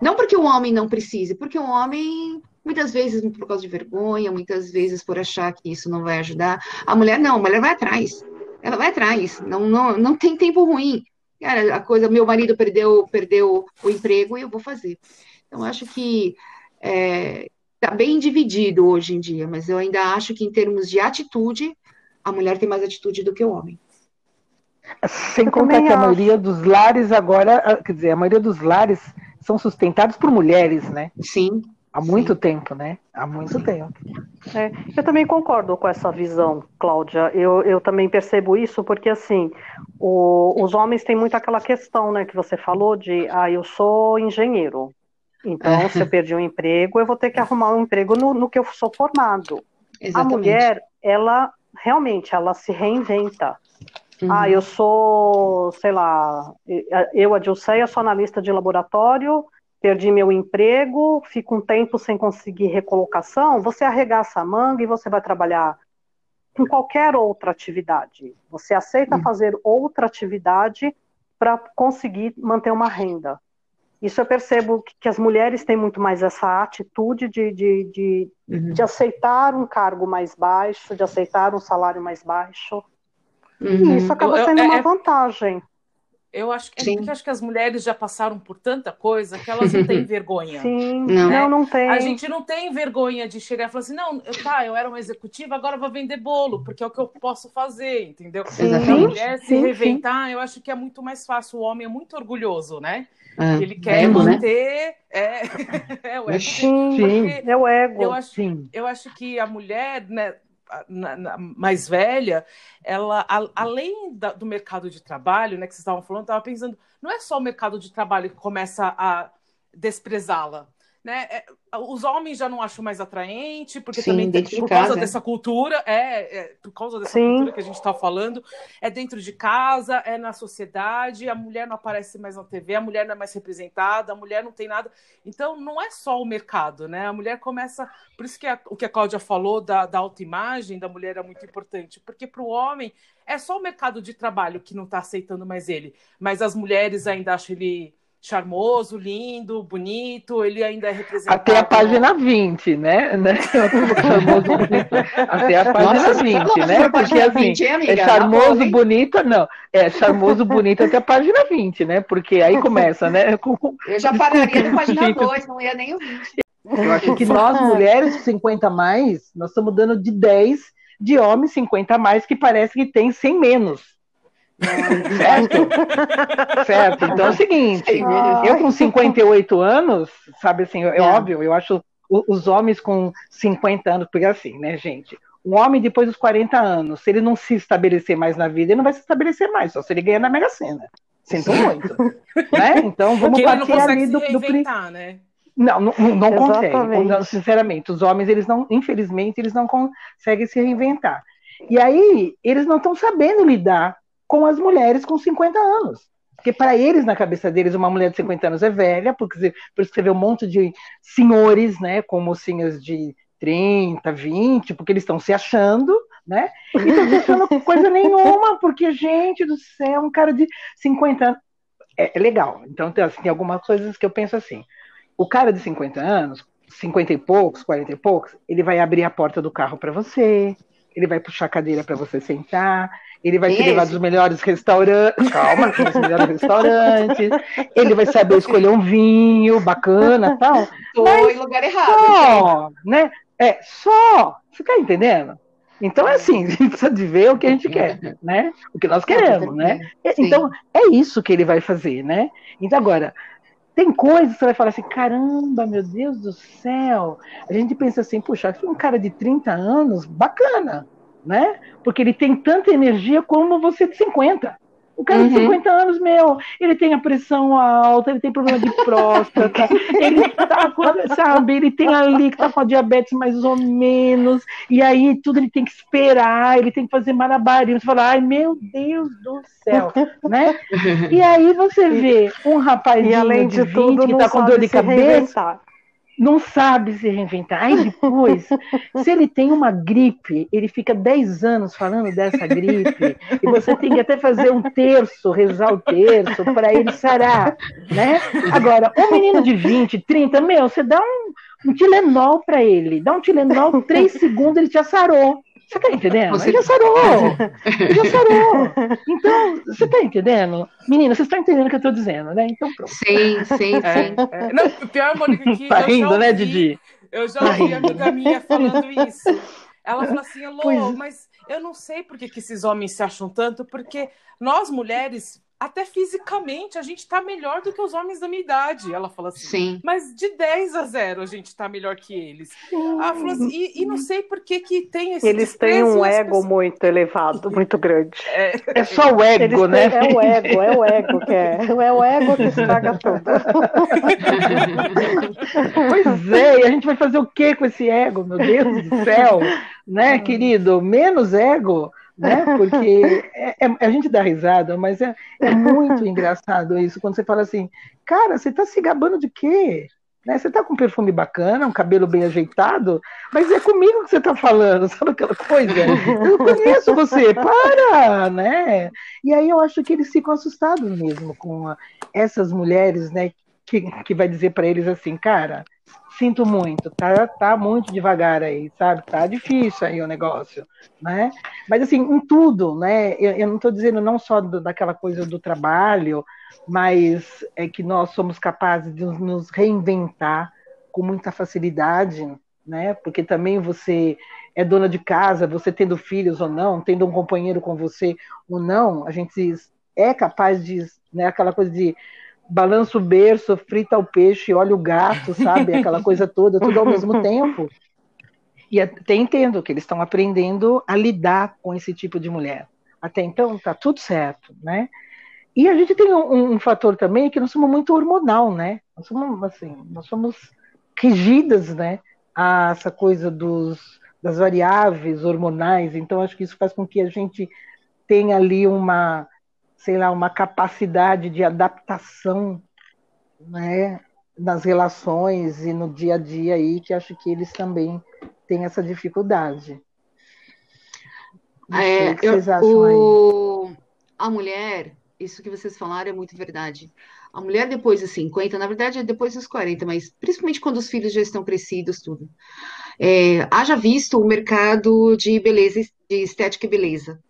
Não porque o homem não precise, porque o homem Muitas vezes por causa de vergonha, muitas vezes por achar que isso não vai ajudar. A mulher não, a mulher vai atrás. Ela vai atrás. Não, não, não tem tempo ruim. Cara, a coisa, meu marido perdeu, perdeu o emprego e eu vou fazer. Então, acho que está é, tá bem dividido hoje em dia, mas eu ainda acho que em termos de atitude, a mulher tem mais atitude do que o homem. Sem contar que a maioria dos lares agora, ah, quer dizer, a maioria dos lares são sustentados por mulheres, né? Sim. Há muito sim. tempo, né? Há muito sim. tempo. É, eu também concordo com essa visão, Cláudia. Eu, eu também percebo isso porque, assim, o, os homens têm muito aquela questão, né, que você falou de, ah, eu sou engenheiro. Então, é. se eu perdi um emprego, eu vou ter que arrumar um emprego no, no que eu sou formado. Exatamente. A mulher, ela realmente, ela se reinventa. Uhum. Ah, eu sou, sei lá, eu, a Dilceia, sou analista de laboratório, perdi meu emprego, fico um tempo sem conseguir recolocação, você arregaça a manga e você vai trabalhar com qualquer outra atividade. Você aceita uhum. fazer outra atividade para conseguir manter uma renda. Isso eu percebo que, que, as mulheres têm muito mais essa atitude de, de, de, uhum. de aceitar um cargo mais baixo, de aceitar um salário mais baixo. Uhum. E isso acaba sendo eu, eu, uma é, é, vantagem. Eu acho, que, é acho que as mulheres já passaram por tanta coisa que elas não têm vergonha. Sim, né? não, não tem. A gente não tem vergonha de chegar e falar assim, não, eu, tá, eu era uma executiva, agora vou vender bolo, porque é o que eu posso fazer, entendeu? Sim, a mulher sim, se reventar, sim. eu acho que é muito mais fácil. O homem é muito orgulhoso, né? Ah, ele quer ego, né? manter. Né? É, é o ego. Sim, é o ego. Eu acho, sim. eu acho que a mulher, né, na, na, mais velha, ela, a, além da, do mercado de trabalho, né, que vocês estavam falando, estava pensando, não é só o mercado de trabalho que começa a desprezá-la, né? É, os homens já não acham mais atraente, porque Sim, também por causa casa, dessa cultura, é, é, por causa dessa Sim. cultura que a gente está falando, é dentro de casa, é na sociedade, a mulher não aparece mais na TV, a mulher não é mais representada, a mulher não tem nada. Então, não é só o mercado, né? A mulher começa. Por isso que a, o que a Cláudia falou da, da autoimagem da mulher é muito importante, porque para o homem é só o mercado de trabalho que não está aceitando mais ele, mas as mulheres ainda acham ele charmoso, lindo, bonito, ele ainda é representado. Até a página 20, né? né? charmoso, bonito. Até a página Nossa, 20, né? Porque assim, 20, é charmoso, bonito, não. É charmoso, bonito até a página 20, né? Porque aí começa, né? Com, Eu já pararia na página 2, não ia nem o 20. Eu acho que nós, mulheres 50 mais, nós estamos dando de 10 de homens 50 mais, que parece que tem 100 menos. Certo? certo. Então é o seguinte, eu com 58 anos, sabe assim, é, é óbvio, eu acho os homens com 50 anos, porque assim, né, gente? Um homem depois dos 40 anos, se ele não se estabelecer mais na vida, ele não vai se estabelecer mais, só se ele ganhar na Mega Sena. Sinto muito. né? Então vamos partir ali do, do né? Não, não, não consegue. Sinceramente, os homens, eles não, infelizmente, eles não conseguem se reinventar. E aí, eles não estão sabendo lidar com as mulheres com 50 anos. Porque para eles, na cabeça deles, uma mulher de 50 anos é velha, porque por vê um monte de senhores, né, com mocinhas de 30, 20, porque eles estão se achando, né? E estão pensando coisa nenhuma, porque, gente do céu, um cara de 50 anos. É, é legal. Então, tem, assim, tem algumas coisas que eu penso assim. O cara de 50 anos, 50 e poucos, 40 e poucos, ele vai abrir a porta do carro para você, ele vai puxar a cadeira para você sentar, ele vai te levar dos melhores restaurantes. Calma, dos melhores restaurantes. Ele vai saber escolher um vinho bacana tal. Tô Mas em lugar errado. Só, né? É, só. Você tá entendendo? Então é assim, a gente precisa de ver o que a gente quer, né? O que nós queremos, né? Então é isso que ele vai fazer, né? Então agora, tem coisas que você vai falar assim, caramba, meu Deus do céu. A gente pensa assim, puxa, um cara de 30 anos, bacana né? Porque ele tem tanta energia como você de 50. O cara uhum. de 50 anos, meu, ele tem a pressão alta, ele tem problema de próstata, ele tá, sabe, ele tem ali que tá com a diabetes mais ou menos, e aí tudo ele tem que esperar, ele tem que fazer malabarismo, você fala, ai meu Deus do céu, né? E aí você vê um rapazinho além de, de 20 tudo, que tá com dor de cabeça, não sabe se reinventar. Aí depois, se ele tem uma gripe, ele fica 10 anos falando dessa gripe, e você tem que até fazer um terço, rezar o terço, para ele sarar, né? Agora, um menino de 20, 30, meu, você dá um, um Tilenol para ele, dá um Tilenol, três segundos, ele já sarou. Você tá entendendo? Você... Já sarou! Já sarou! Então, você tá entendendo? Menina, vocês estão entendendo o que eu tô dizendo, né? Então pronto. Sim, sim, é, sim. É, Não, o pior, Mônica, que tá eu rindo, já né, ouvi, Didi? Eu já ouvi a amiga minha falando isso. Ela falou assim, Elô, Pois- mas eu não sei por que, que esses homens se acham tanto, porque nós mulheres, até fisicamente, a gente tá melhor do que os homens da minha idade. Ela falou assim. Sim. Mas de 10 a 0 a gente tá melhor que eles. Ela falou assim, e, e não sei por que, que tem esse Eles têm um ego muito elevado, muito grande. É só o Eles ego, têm- né? É o ego, é o ego que é. É o ego que estraga tudo. Pois é, e a gente vai fazer o que com esse ego, meu Deus do céu, né, querido? Menos ego, né? Porque é- é- a gente dá risada, mas é, é muito engraçado isso, quando você fala assim, cara, você tá se gabando de quê? Né? Você tá com um perfume bacana, um cabelo bem ajeitado, mas é comigo que você tá falando, sabe aquela coisa? Eu conheço você, para, né? E aí eu acho que eles ficam assustados mesmo com a- essas mulheres, né, que, que vai dizer para eles assim, cara, sinto muito, tá, tá muito devagar aí, sabe? Tá difícil aí o negócio, né? Mas assim, em tudo, né? Eu, eu não estou dizendo não só do- daquela coisa do trabalho, mas é que nós somos capazes de nos reinventar com muita facilidade, né? Porque também você é dona de casa, você tendo filhos ou não, tendo um companheiro com você ou não, a gente é capaz de, né, aquela coisa de balança o berço, frita o peixe, olha o gato, sabe? Aquela coisa toda, tudo ao mesmo tempo. E até entendo que eles estão aprendendo a lidar com esse tipo de mulher. Até então, tá tudo certo, né? E a gente tem um, um fator também que nós somos muito hormonal, né? Nós somos assim, nós somos rigidas, né? A essa coisa dos, das variáveis hormonais. Então, acho que isso faz com que a gente tenha ali uma, sei lá, uma capacidade de adaptação, né? Nas relações e no dia a dia aí, que acho que eles também têm essa dificuldade. É, o que eu- vocês acham aí? o- a mulher, isso que vocês falaram é muito verdade. A mulher depois dos 50, na verdade é depois dos 40, mas principalmente quando os filhos já estão crescidos, tudo. É, haja visto o mercado de beleza, de estética e beleza.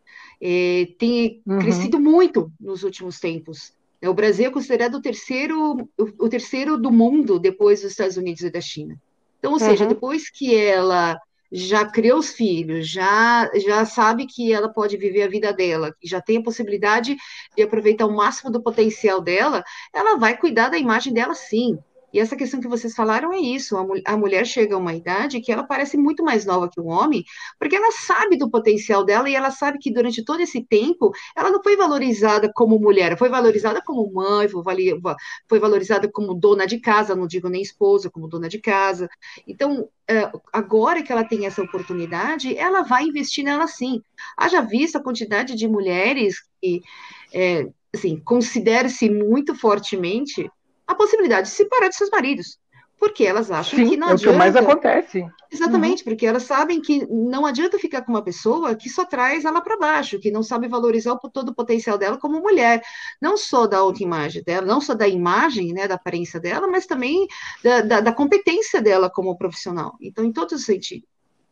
É, tem Uhum. crescido muito nos últimos tempos. É, O Brasil é considerado o terceiro, o, terceiro do mundo depois dos Estados Unidos e da China. Então, ou seja, Uhum. depois que ela já criou os filhos, já, já sabe que ela pode viver a vida dela, já tem a possibilidade de aproveitar o máximo do potencial dela, ela vai cuidar da imagem dela sim. E essa questão que vocês falaram é isso: a, mu- a mulher chega a uma idade que ela parece muito mais nova que o homem, porque ela sabe do potencial dela e ela sabe que durante todo esse tempo ela não foi valorizada como mulher, foi valorizada como mãe, foi, valorizada como dona de casa, não digo nem esposa, como dona de casa. Então, é, agora que ela tem essa oportunidade, ela vai investir nela sim. Haja visto a quantidade de mulheres que, é, assim, considera-se muito fortemente a possibilidade de se separar de seus maridos. Porque elas acham Sim, que não é o que mais adianta. acontece. Exatamente, porque elas sabem que não adianta ficar com uma pessoa que só traz ela para baixo, que não sabe valorizar o- todo o potencial dela como mulher, não só da autoimagem dela, não só da imagem, né, da aparência dela, mas também da, da, da competência dela como profissional. Então, em todos os sentidos.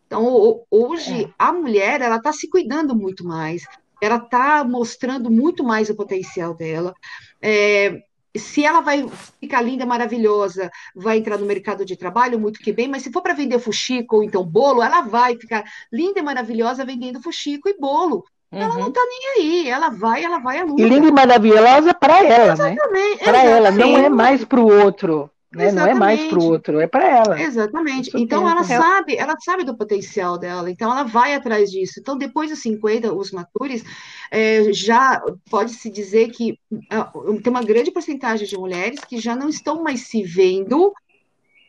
Então, ho- hoje, a mulher, ela está se cuidando muito mais, ela está mostrando muito mais o potencial dela. É, se ela vai ficar linda, maravilhosa, vai entrar no mercado de trabalho, muito que bem, mas se for para vender fuxico ou então bolo, ela vai ficar linda e maravilhosa vendendo fuxico e bolo. Ela não Uhum. tá nem aí, ela vai, ela vai à luta. E linda e maravilhosa para ela, né? Exatamente, Para ela, não é mais para o outro, né? Não é mais para o outro, é para ela. Exatamente. Com Então ela sabe, ela sabe do potencial dela, então ela vai atrás disso. Então, depois dos 50, os matures, é, já pode-se dizer que ah, tem uma grande porcentagem de mulheres que já não estão mais se vendo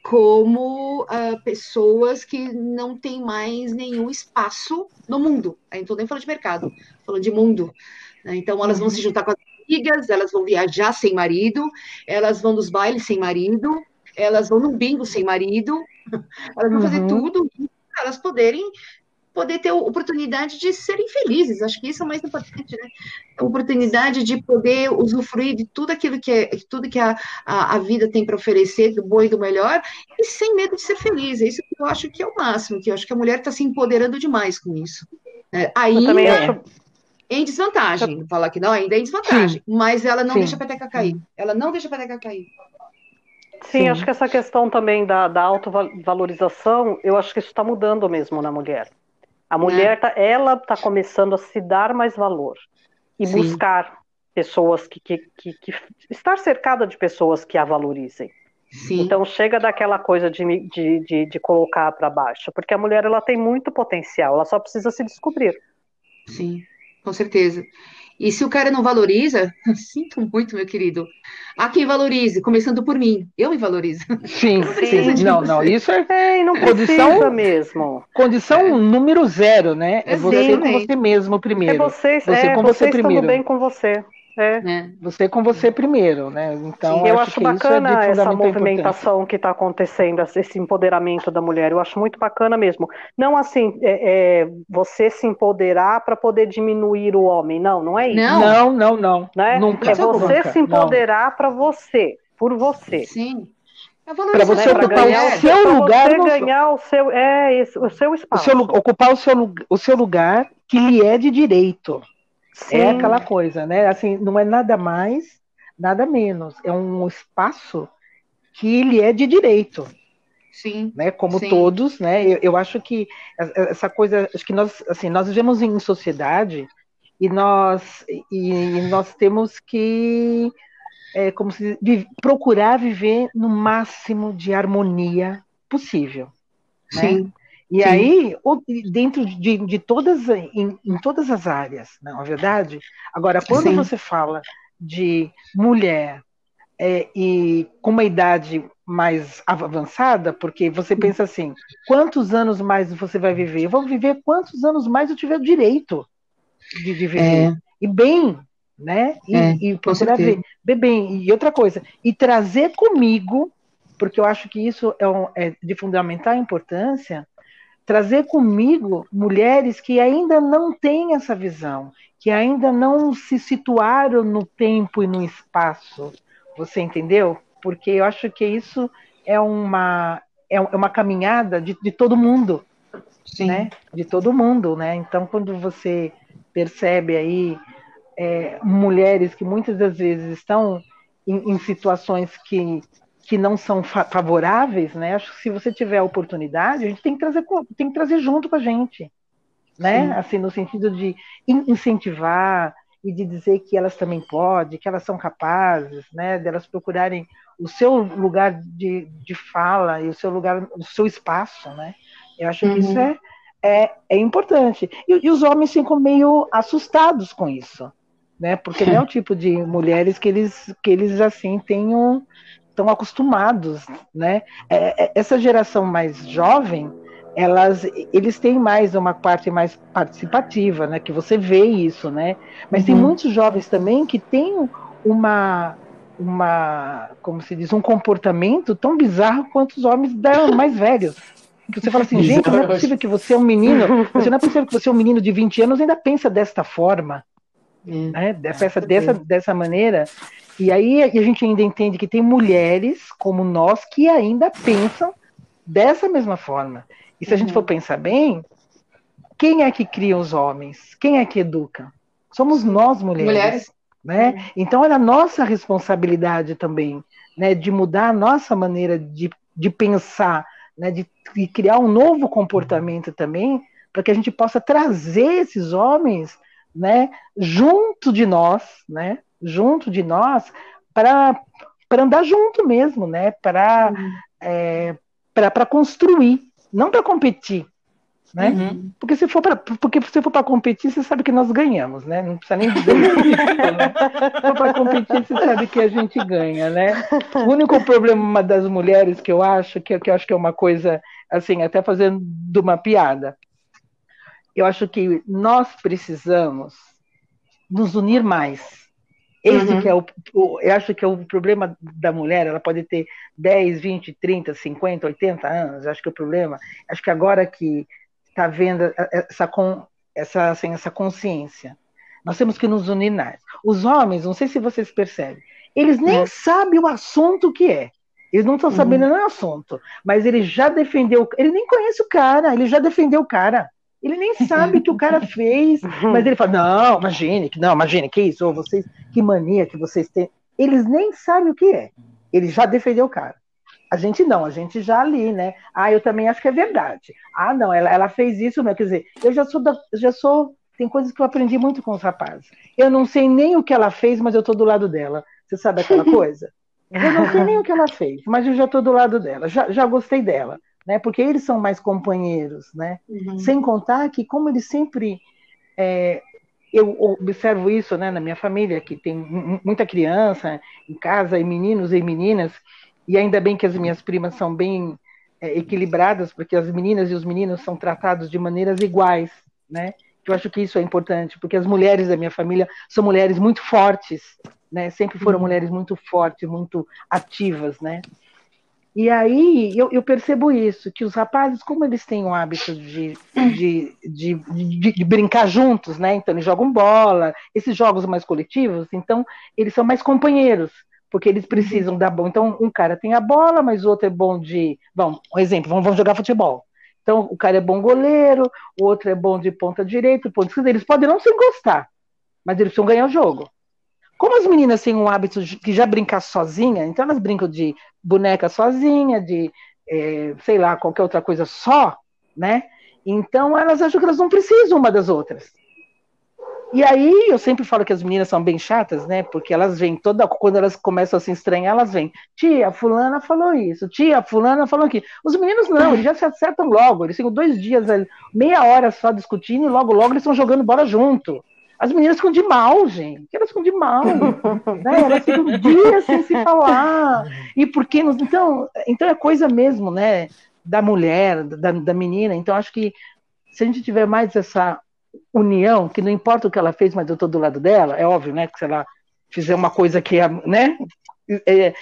como ah, pessoas que não têm mais nenhum espaço no mundo. Estou nem falando de mercado, falando de mundo. né? Então elas vão se juntar com as amigas, elas vão viajar sem marido, elas vão nos bailes sem marido, elas vão no bingo sem marido, elas vão fazer uhum. tudo para elas poderem poder ter oportunidade de serem felizes. Acho que isso é o mais importante, né? A oportunidade de poder usufruir de tudo aquilo que é, tudo que a, a, a vida tem para oferecer, do bom e do melhor, e sem medo de ser feliz. É isso que eu acho que é o máximo, que eu acho que a mulher está se empoderando demais com isso. É, ainda é em desvantagem. Eu... Falar que não, ainda é em desvantagem. Sim. Mas ela não Sim. deixa a peteca cair. Ela não deixa a peteca cair. Sim, Sim, acho que essa questão também da, da autovalorização, eu acho que isso está mudando mesmo na mulher. A mulher, é. tá, ela está começando a se dar mais valor e Sim. buscar pessoas que, que, que, que, estar cercada de pessoas que a valorizem. Sim. Então chega daquela coisa de, de, de, de colocar para baixo, porque a mulher ela tem muito potencial, ela só precisa se descobrir. Sim, com certeza. E se o cara não valoriza, sinto muito, meu querido. Há quem valorize, começando por mim. Eu me valorizo. Sim, não sim. Não, não, isso é, é não condição mesmo. Condição é. número zero, né? É você com você mesmo primeiro. É você, você é, com você, você primeiro. bem com você. É. é. Você com você primeiro, né? Então, Sim, eu acho, acho é bacana é essa movimentação que está acontecendo, esse empoderamento da mulher. Eu acho muito bacana mesmo. Não assim, é, é você se empoderar para poder diminuir o homem. Não, não é isso. Não, não, não. não. Né? Nunca. É você nunca. se empoderar para você, por você. Sim. Para você né? ocupar ganhar, o seu lugar. Você no... ganhar o seu, é, o seu espaço. O seu, ocupar o seu, o seu lugar que lhe é de direito. É Sim. É aquela coisa, né? Assim, não é nada mais, nada menos. É um espaço que ele é de direito. Sim. Né? Como Sim. todos, né? Eu, eu, acho que essa coisa, acho que nós, assim, nós vivemos em sociedade e nós e, nós temos que é, como se procurar viver no máximo de harmonia possível. Né? E Sim. aí, dentro de, de todas, em, em, todas as áreas, não é verdade? Agora, quando Sim. você fala de mulher é, e com uma idade mais avançada, porque você pensa assim, quantos anos mais você vai viver? Eu vou viver quantos anos mais eu tiver direito de, de viver. É. E bem, né? E, é, e procurar ver, ver bem. E outra coisa, e trazer comigo, porque eu acho que isso é, um, é de fundamental importância, trazer comigo mulheres que ainda não têm essa visão, que ainda não se situaram no tempo e no espaço. Você entendeu? Porque eu acho que isso é uma, é, é uma caminhada de, de todo mundo. Sim. Né? De todo mundo, né? Então, quando você percebe aí é, mulheres que muitas das vezes estão em, em situações que que não são favoráveis, né? Acho que se você tiver a oportunidade, a gente tem que trazer, tem que trazer junto com a gente, né? Sim. Assim, no sentido de incentivar e de dizer que elas também podem, que elas são capazes, né? De elas procurarem o seu lugar de, de fala e o seu lugar, o seu espaço, né? Eu acho uhum. que isso uhum. é, é, é importante. E, e, os homens ficam meio assustados com isso, né? Porque não é o tipo de mulheres que eles, que eles assim tenham estão acostumados, né? É, é, essa geração mais jovem, elas, eles têm mais uma parte mais participativa, né? Que você vê isso, né? Mas uhum. tem muitos jovens também que têm uma uma, como se diz, um comportamento tão bizarro quanto os homens mais velhos. Que você fala assim, gente, não é possível que você é um menino, você não é possível que você é um menino de 20 anos ainda pensa desta forma, hum, né? Pensa dessa, dessa maneira. E aí a gente ainda entende que tem mulheres como nós que ainda pensam dessa mesma forma. E se a gente for uhum. pensar bem, quem é que cria os homens? Quem é que educa? Somos nós, mulheres. mulheres. Né? Então é a nossa responsabilidade também, né, de mudar a nossa maneira de, de pensar, né, de, de criar um novo comportamento também, para que a gente possa trazer esses homens né, junto de nós, né, junto de nós para andar junto mesmo, né? Para uhum. é, para construir, não para competir. Né? Uhum. Porque se for para porque se for para competir, você sabe que nós ganhamos, né? Não precisa nem dizer né? Se for para competir, você sabe que a gente ganha, né? O único problema das mulheres que eu acho que, que eu acho que é uma coisa assim, até fazendo uma piada. Eu acho que nós precisamos nos unir mais Esse uhum. que é o, o, eu acho que é o problema da mulher, ela pode ter 10, 20, 30, 50, 80 anos, acho que é o problema, acho que agora que está vendo essa, essa, assim, essa consciência, nós temos que nos unir mais. Os homens, não sei se vocês percebem, eles nem é. sabem o assunto que é. Eles não estão sabendo uhum. o assunto, mas ele já defendeu, ele nem conhece o cara, ele já defendeu o cara. Ele nem sabe o que o cara fez, mas ele fala: não, imagine, não, imagine, que isso, ou vocês, que mania que vocês têm. Eles nem sabem o que é. Ele já defendeu o cara. A gente não, a gente já ali, né? Ah, eu também acho que é verdade. Ah, não, ela, ela fez isso. Quer dizer, eu já sou, da, já sou. Tem coisas que eu aprendi muito com os rapazes. Eu não sei nem o que ela fez, mas eu tô do lado dela. Você sabe aquela coisa? Eu não sei nem o que ela fez, mas eu já estou do lado dela, já, já gostei dela né? Porque eles são mais companheiros, né? Uhum. Sem contar que como eles sempre é, eu observo isso, né, na minha família que tem muita criança em casa e meninos e meninas e ainda bem que as minhas primas são bem é, equilibradas porque as meninas e os meninos são tratados de maneiras iguais, né? Eu acho que isso é importante porque as mulheres da minha família são mulheres muito fortes, né? Sempre foram uhum. mulheres muito fortes, muito ativas, né? E aí eu, eu, percebo isso, que os rapazes, como eles têm o hábito de, de, de, de, de brincar juntos, né? Então eles jogam bola, esses jogos mais coletivos, então eles são mais companheiros, porque eles precisam dar bom. Então, um cara tem a bola, mas o outro é bom de. Bom, um exemplo, vamos, vamos jogar futebol. Então, o cara é bom goleiro, o outro é bom de ponta direita, ponta esquerda. Eles podem não se gostar, mas eles precisam ganhar o jogo. Como as meninas têm um hábito de já brincar sozinha, então elas brincam de boneca sozinha, de é, sei lá, qualquer outra coisa só, né? Então elas acham que elas não precisam uma das outras. E aí eu sempre falo que as meninas são bem chatas, né? Porque elas vêm toda quando elas começam a se estranhar, elas vêm. Tia, fulana falou isso. Tia, fulana falou aquilo. Os meninos não, eles já se acertam logo. Eles ficam dois dias, meia hora só discutindo e logo logo eles estão jogando bola junto. As meninas ficam de mal, gente. Elas ficam de mal. né? Elas ficam dias sem se falar. E por que nos... então, então é coisa mesmo, né? Da mulher, da, da menina. Então, acho que se a gente tiver mais essa união, que não importa o que ela fez, mas eu estou do lado dela, é óbvio, né? Que se ela fizer uma coisa que é, né? É,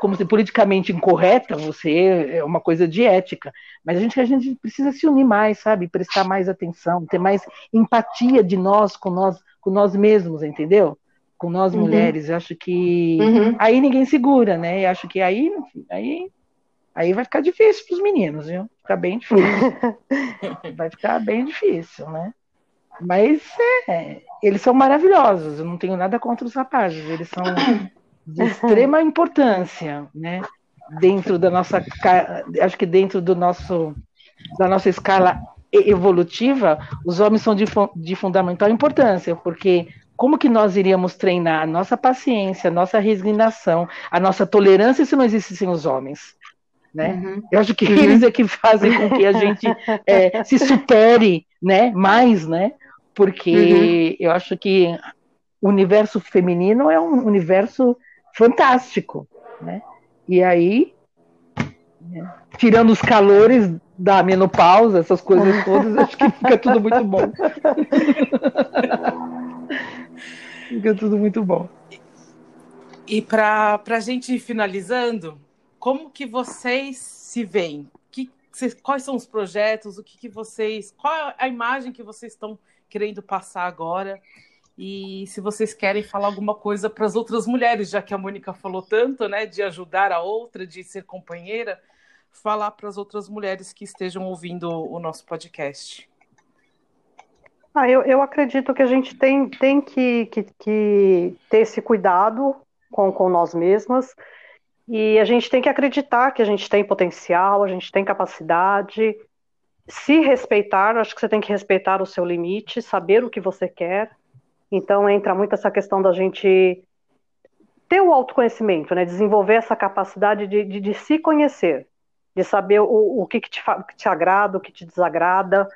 como se politicamente incorreta, você é uma coisa de ética. Mas a gente, a gente precisa se unir mais, sabe? Prestar mais atenção, ter mais empatia de nós com nós, com nós mesmos, entendeu? Com nós uhum. mulheres. Eu acho que uhum. aí ninguém segura, né? Eu acho que aí, aí, aí vai ficar difícil para os meninos, viu? Ficar bem difícil. vai ficar bem difícil, né? Mas é, eles são maravilhosos. Eu não tenho nada contra os rapazes. Eles são de extrema importância, né? Dentro da nossa, acho que dentro do nosso, da nossa escala evolutiva, os homens são de, de fundamental importância, porque como que nós iríamos treinar a nossa paciência, a nossa resignação, a nossa tolerância se não existissem os homens? Né? Uhum. Eu acho que eles é que fazem com que a gente é, se supere né, mais, né? Porque uhum. eu acho que o universo feminino é um universo fantástico, né? E aí, né, tirando os calores da menopausa, essas coisas todas, acho que fica tudo muito bom. fica tudo muito bom. E para a gente ir finalizando, como que vocês se veem? Que, quais são os projetos? O que, que vocês. Qual é a imagem que vocês estão querendo passar agora? E se vocês querem falar alguma coisa para as outras mulheres, já que a Mônica falou tanto, né, de ajudar a outra, de ser companheira, falar para as outras mulheres que estejam ouvindo o nosso podcast. Ah, eu, eu acredito que a gente tem, tem que, que, que ter esse cuidado com, com nós mesmas. E a gente tem que acreditar que a gente tem potencial, a gente tem capacidade, se respeitar, acho que você tem que respeitar o seu limite, saber o que você quer, então entra muito essa questão da gente ter o autoconhecimento, né? desenvolver essa capacidade de, de, de se conhecer, de saber o, o que, que, te, que, te, agrada, o que te desagrada.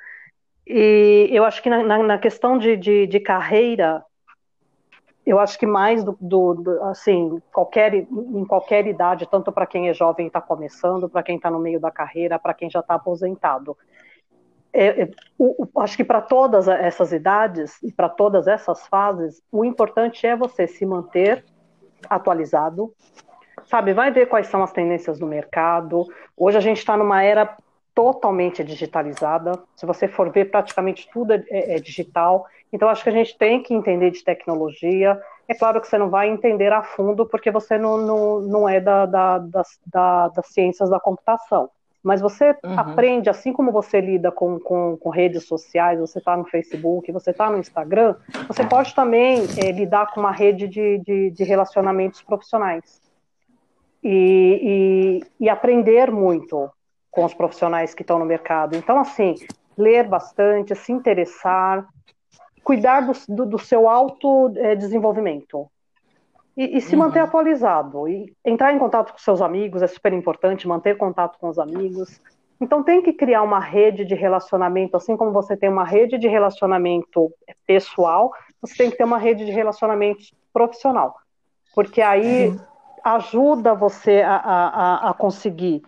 E eu acho que na, na, na questão de, de, de, carreira, eu acho que mais do, do, do assim, qualquer, em qualquer idade, tanto para quem é jovem e está começando, para quem está no meio da carreira, para quem já está aposentado é, é, o, o, acho que para todas essas idades e para todas essas fases, o importante é você se manter atualizado, sabe? Vai ver quais são as tendências do mercado. Hoje a gente está numa era totalmente digitalizada. Se você for ver, praticamente tudo é, é, é, digital. Então, acho que a gente tem que entender de tecnologia. É claro que você não vai entender a fundo, porque você não, não, não é da, da, das, da, das ciências da computação. Mas você uhum. aprende, assim como você lida com, com, com redes sociais, você está no Facebook, você está no Instagram, você pode também é, lidar com uma rede de, de, de relacionamentos profissionais. E, e, e, aprender muito com os profissionais que estão no mercado. Então, assim, ler bastante, se interessar, cuidar do, do, do seu autodesenvolvimento. E, e, se uhum. manter atualizado. E entrar em contato com seus amigos é super importante, manter contato com os amigos. Então tem que criar uma rede de relacionamento, assim como você tem uma rede de relacionamento pessoal, você tem que ter uma rede de relacionamento profissional. Porque aí uhum. ajuda você a, a, a conseguir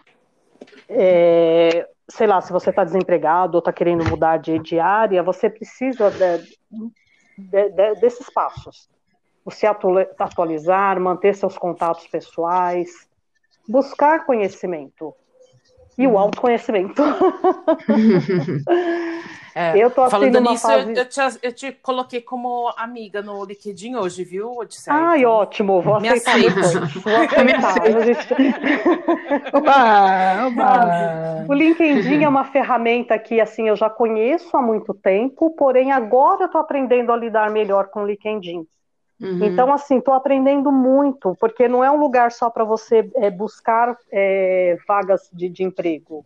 é, sei lá, se você está desempregado ou está querendo mudar de, de, área, você precisa de, de, de, desses passos. Você atualizar, manter seus contatos pessoais, buscar conhecimento e o uhum. autoconhecimento. É, eu tô assim falando nisso, fase... eu, te, eu, te, coloquei como amiga no LinkedIn hoje, viu, Odisseia? Ai, então, ótimo, vou oba, oba. O LinkedIn é uma ferramenta que, assim, eu já conheço há muito tempo, porém agora eu estou aprendendo a lidar melhor com o LinkedIn. Uhum. Então, assim, estou aprendendo muito, porque não é um lugar só para você é, buscar é, vagas de, de emprego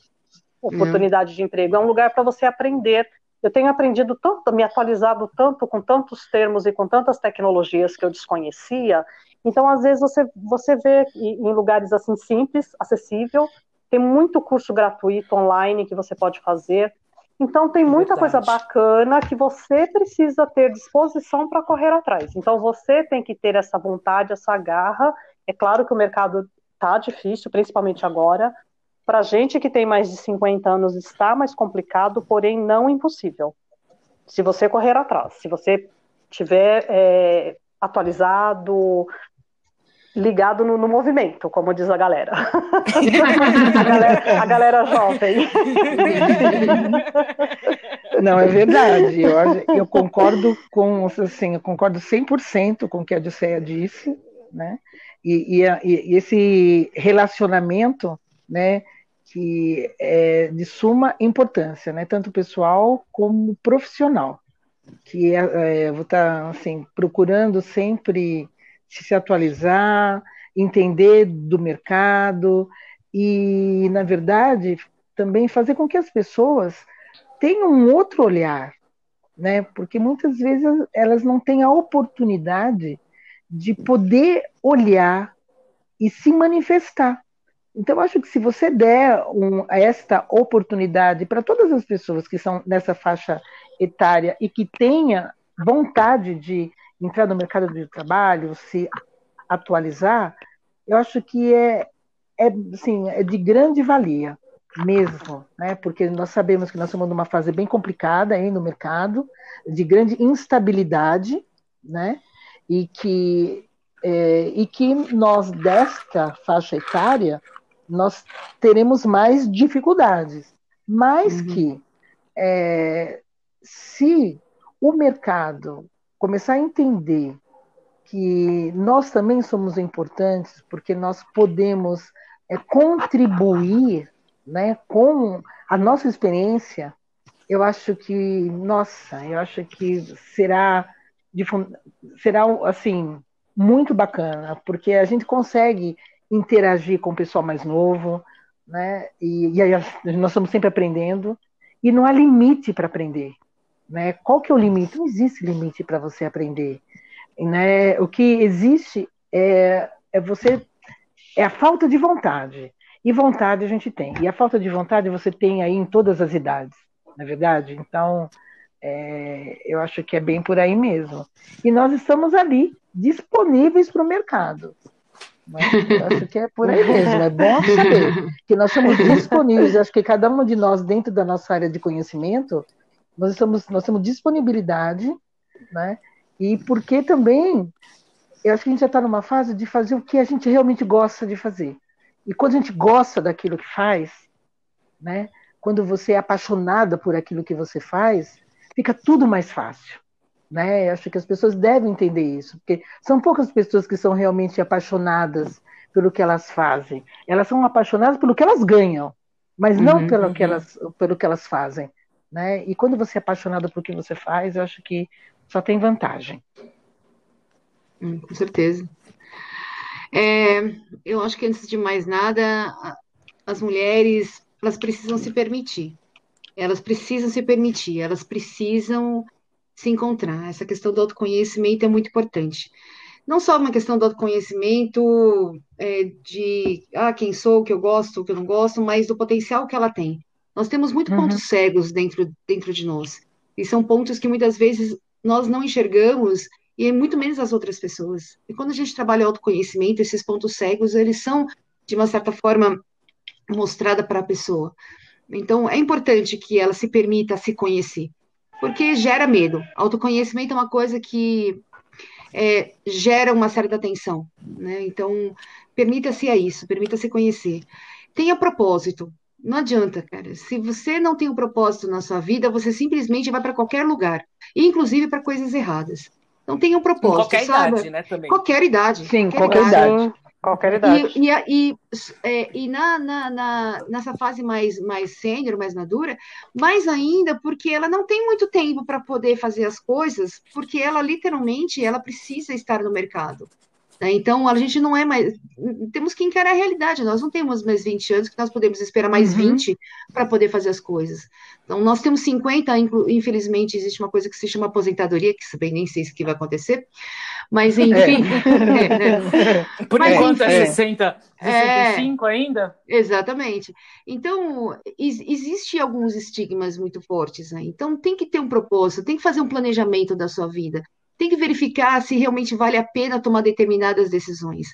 oportunidade de emprego, é um lugar para você aprender. Eu tenho aprendido tanto, me atualizado tanto com tantos termos e com tantas tecnologias que eu desconhecia. Então, às vezes, você, você vê em lugares assim simples, acessível, tem muito curso gratuito online que você pode fazer. Então, tem muita Verdade. coisa bacana que você precisa ter disposição para correr atrás. Então, você tem que ter essa vontade, essa garra. É claro que o mercado está difícil, principalmente agora, para gente que tem mais de 50 anos está mais complicado, porém não impossível. Se você correr atrás, se você tiver é, atualizado, ligado no, no, movimento, como diz a galera. a galera. A galera jovem. Não, é verdade. Eu, eu concordo com, assim, eu concordo 100% com o que a Odisseia disse, né? E, e, e esse relacionamento, né? que é de suma importância, né? tanto pessoal como profissional, que é, é, vou estar tá, assim, procurando sempre se atualizar, entender do mercado e, na verdade, também fazer com que as pessoas tenham um outro olhar, né? Porque muitas vezes elas não têm a oportunidade de poder olhar e se manifestar. Então, acho que se você der um, esta oportunidade para todas as pessoas que são nessa faixa etária e que tenha vontade de entrar no mercado de trabalho, se atualizar, eu acho que é, é, assim, é de grande valia mesmo, né? porque nós sabemos que nós estamos numa fase bem complicada aí no mercado, de grande instabilidade, né? e, que, é, e que nós, desta faixa etária, nós teremos mais dificuldades. Mas uhum. que é, se o mercado começar a entender que nós também somos importantes, porque nós podemos é, contribuir né, com a nossa experiência, eu acho que, nossa, eu acho que será, será assim, muito bacana, porque a gente consegue interagir com o pessoal mais novo, né? E, e aí nós estamos sempre aprendendo e não há limite para aprender, né? Qual que é o limite? Não existe limite para você aprender, né? O que existe é, é você é a falta de vontade. E vontade a gente tem. E a falta de vontade você tem aí em todas as idades, não é verdade? Então, é, eu acho que é bem por aí mesmo. E nós estamos ali, disponíveis para o mercado. Né? Eu acho que é por aí mesmo. É bom saber que nós somos disponíveis. Acho que cada um de nós, dentro da nossa área de conhecimento, nós, estamos, nós temos disponibilidade, né? E porque também, eu acho que a gente já está numa fase de fazer o que a gente realmente gosta de fazer. E quando a gente gosta daquilo que faz, né? Quando você é apaixonada por aquilo que você faz, fica tudo mais fácil. Né? Acho que as pessoas devem entender isso, porque são poucas pessoas que são realmente apaixonadas pelo que elas fazem. Elas são apaixonadas pelo que elas ganham, mas não uhum, pelo, uhum. que elas, pelo que elas fazem. Né? E quando você é apaixonado pelo que você faz, eu acho que só tem vantagem. Hum, com certeza. É, eu acho que antes de mais nada, as mulheres elas precisam se permitir. Elas precisam se permitir, elas precisam se encontrar. Essa questão do autoconhecimento é muito importante. Não só uma questão do autoconhecimento é, de ah, quem sou, o que eu gosto, o que eu não gosto, mas do potencial que ela tem. Nós temos muito uhum. pontos cegos dentro, dentro de nós. E são pontos que muitas vezes nós não enxergamos e muito menos as outras pessoas. E quando a gente trabalha autoconhecimento, esses pontos cegos, eles são, de uma certa forma, mostrada para a pessoa. Então, é importante que ela se permita se conhecer porque gera medo. Autoconhecimento é uma coisa que é, gera uma certa tensão, né? Então, permita-se a isso, permita-se conhecer. Tenha propósito. Não adianta, cara. Se você não tem um propósito na sua vida, você simplesmente vai para qualquer lugar, inclusive para coisas erradas. Não tenha um propósito, qualquer sabe? idade, né? Também. Qualquer idade. Sim, qualquer, qualquer idade. idade. Qualquer idade. E, e, e, é, e na, na, na, nessa fase mais, mais sênior, mais madura, mais ainda porque ela não tem muito tempo para poder fazer as coisas, porque ela literalmente ela precisa estar no mercado. Né? Então, a gente não é mais. Temos que encarar a realidade. Nós não temos mais 20 anos, que nós podemos esperar mais uhum. 20 para poder fazer as coisas. Então, nós temos 50, infelizmente, existe uma coisa que se chama aposentadoria, que bem nem sei se que vai acontecer. Mas, enfim. É. É, né? Por Mas, enquanto é 60, 65 é, ainda? Exatamente. Então, existe alguns estigmas muito fortes. Né? Então, tem que ter um propósito, tem que fazer um planejamento da sua vida tem que verificar se realmente vale a pena tomar determinadas decisões.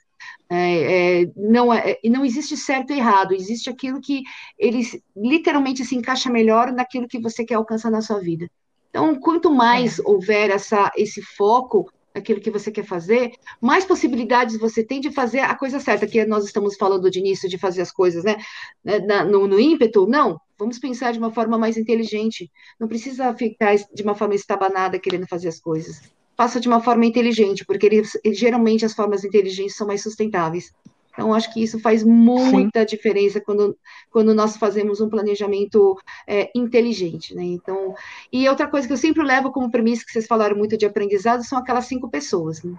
É, é, não, é, não existe certo e errado, existe aquilo que ele literalmente se encaixa melhor naquilo que você quer alcançar na sua vida. Então, quanto mais é. houver essa, esse foco naquilo que você quer fazer, mais possibilidades você tem de fazer a coisa certa, que nós estamos falando de início, de fazer as coisas, né? né no, no ímpeto, não, vamos pensar de uma forma mais inteligente. Não precisa ficar de uma forma estabanada querendo fazer as coisas faça de uma forma inteligente, porque eles, geralmente as formas inteligentes são mais sustentáveis. Então, acho que isso faz muita Sim. diferença quando, quando nós fazemos um planejamento é, inteligente, né? Então, e outra coisa que eu sempre levo como premissa, que vocês falaram muito de aprendizado, são aquelas cinco pessoas, né?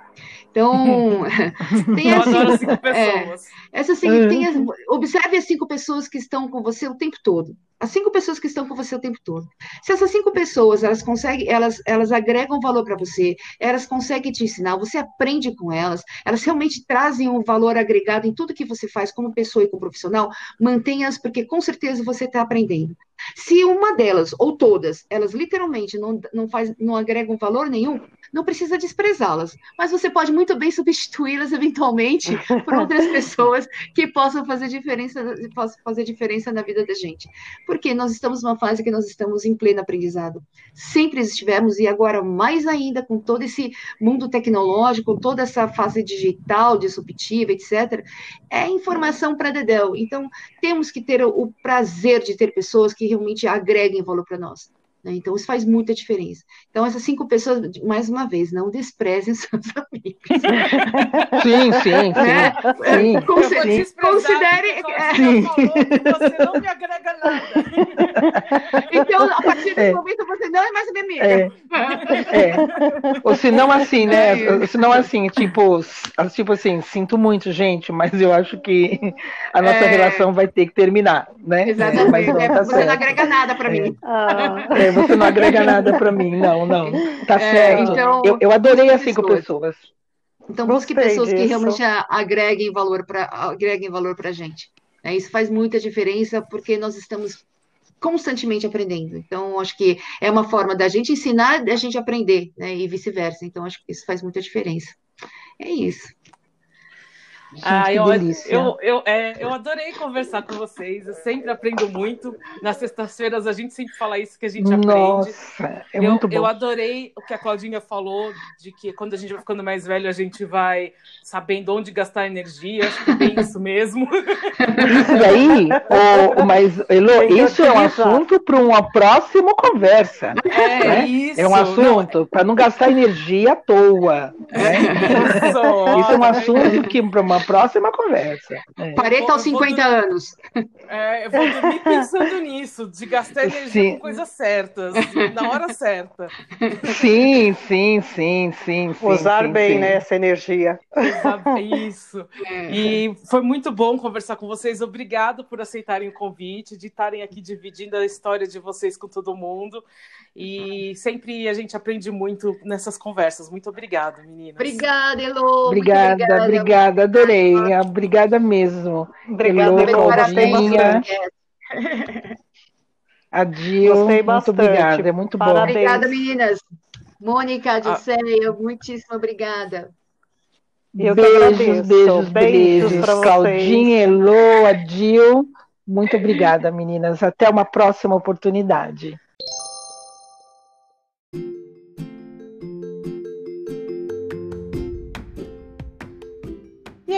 Então, tem as cinco, cinco é, pessoas. É, tem as, observe as cinco pessoas que estão com você o tempo todo as cinco pessoas que estão com você o tempo todo. Se essas cinco pessoas, elas conseguem, elas, elas agregam valor para você, elas conseguem te ensinar, você aprende com elas, elas realmente trazem um valor agregado em tudo que você faz como pessoa e como profissional, mantenha-as, porque com certeza você está aprendendo. Se uma delas, ou todas, elas literalmente não, não, faz, não agregam valor nenhum, não precisa desprezá-las, mas você pode muito bem substituí-las eventualmente por outras pessoas que possam fazer diferença, possam fazer diferença na vida da gente. Porque nós estamos numa fase que nós estamos em pleno aprendizado. Sempre estivemos, e agora mais ainda, com todo esse mundo tecnológico, toda essa fase digital, disruptiva, etc., é informação para Dedel. Então, temos que ter o prazer de ter pessoas que realmente agreguem valor para nós. Né? Então, isso faz muita diferença. Então, essas cinco pessoas, mais uma vez, não desprezem seus amigos. Sim, sim, né? sim. Considere. considere é... sim. você não me agrega nada. Então, a partir desse é. momento, você não é mais minha amiga. É. é. Ou se não assim, né? É se não assim, tipo, tipo assim, sinto muito, gente, mas eu acho que a nossa é. relação vai ter que terminar, né? Exatamente. Não, tá você certo. não agrega nada para mim. Ah você não agrega nada para mim. Não, não. Tá é, certo. Então, eu, eu adorei as cinco pessoas. Então, busque pessoas disso. que realmente agreguem valor para agreguem valor para a gente. É, isso faz muita diferença porque nós estamos constantemente aprendendo. Então, acho que é uma forma da gente ensinar, da gente aprender, né? E vice-versa. Então, acho que isso faz muita diferença. É isso. Gente, ah, que eu. Eu, eu, é, eu adorei conversar com vocês. Eu sempre aprendo muito. Nas sextas-feiras a gente sempre fala isso que a gente aprende. Nossa, é eu, muito bom. Eu adorei o que a Claudinha falou, de que quando a gente vai ficando mais velho, a gente vai sabendo onde gastar energia. Acho que é bem isso mesmo. Isso daí, oh, mas, Elô, isso é um assunto para uma próxima conversa. É, né? isso. É um assunto para não gastar energia à toa. Né? Isso, isso é um assunto que para uma próxima conversa. É. 40 aos 50 anos. É, eu vou dormir pensando nisso, de gastar energia sim. com coisas certas, na hora certa. Sim, sim, sim, sim. Usar sim, bem sim. Né, essa energia. Isso. E foi muito bom conversar com vocês. Obrigado por aceitarem o convite, de estarem aqui dividindo a história de vocês com todo mundo. E sempre a gente aprende muito nessas conversas. Muito obrigada, meninas. Obrigada, Elô. Obrigada, obrigada, obrigada, adorei. Obrigada mesmo. Obrigada, Elô, Claudinha. Adil, Gostei muito bastante. obrigada, é muito bom. Parabéns. Obrigada, meninas. Mônica, Odisseia, muitíssimo obrigada. Eu beijos, beijos, Beijos beijos. Claudinha, Elô, Adil, muito obrigada, meninas. Até uma próxima oportunidade.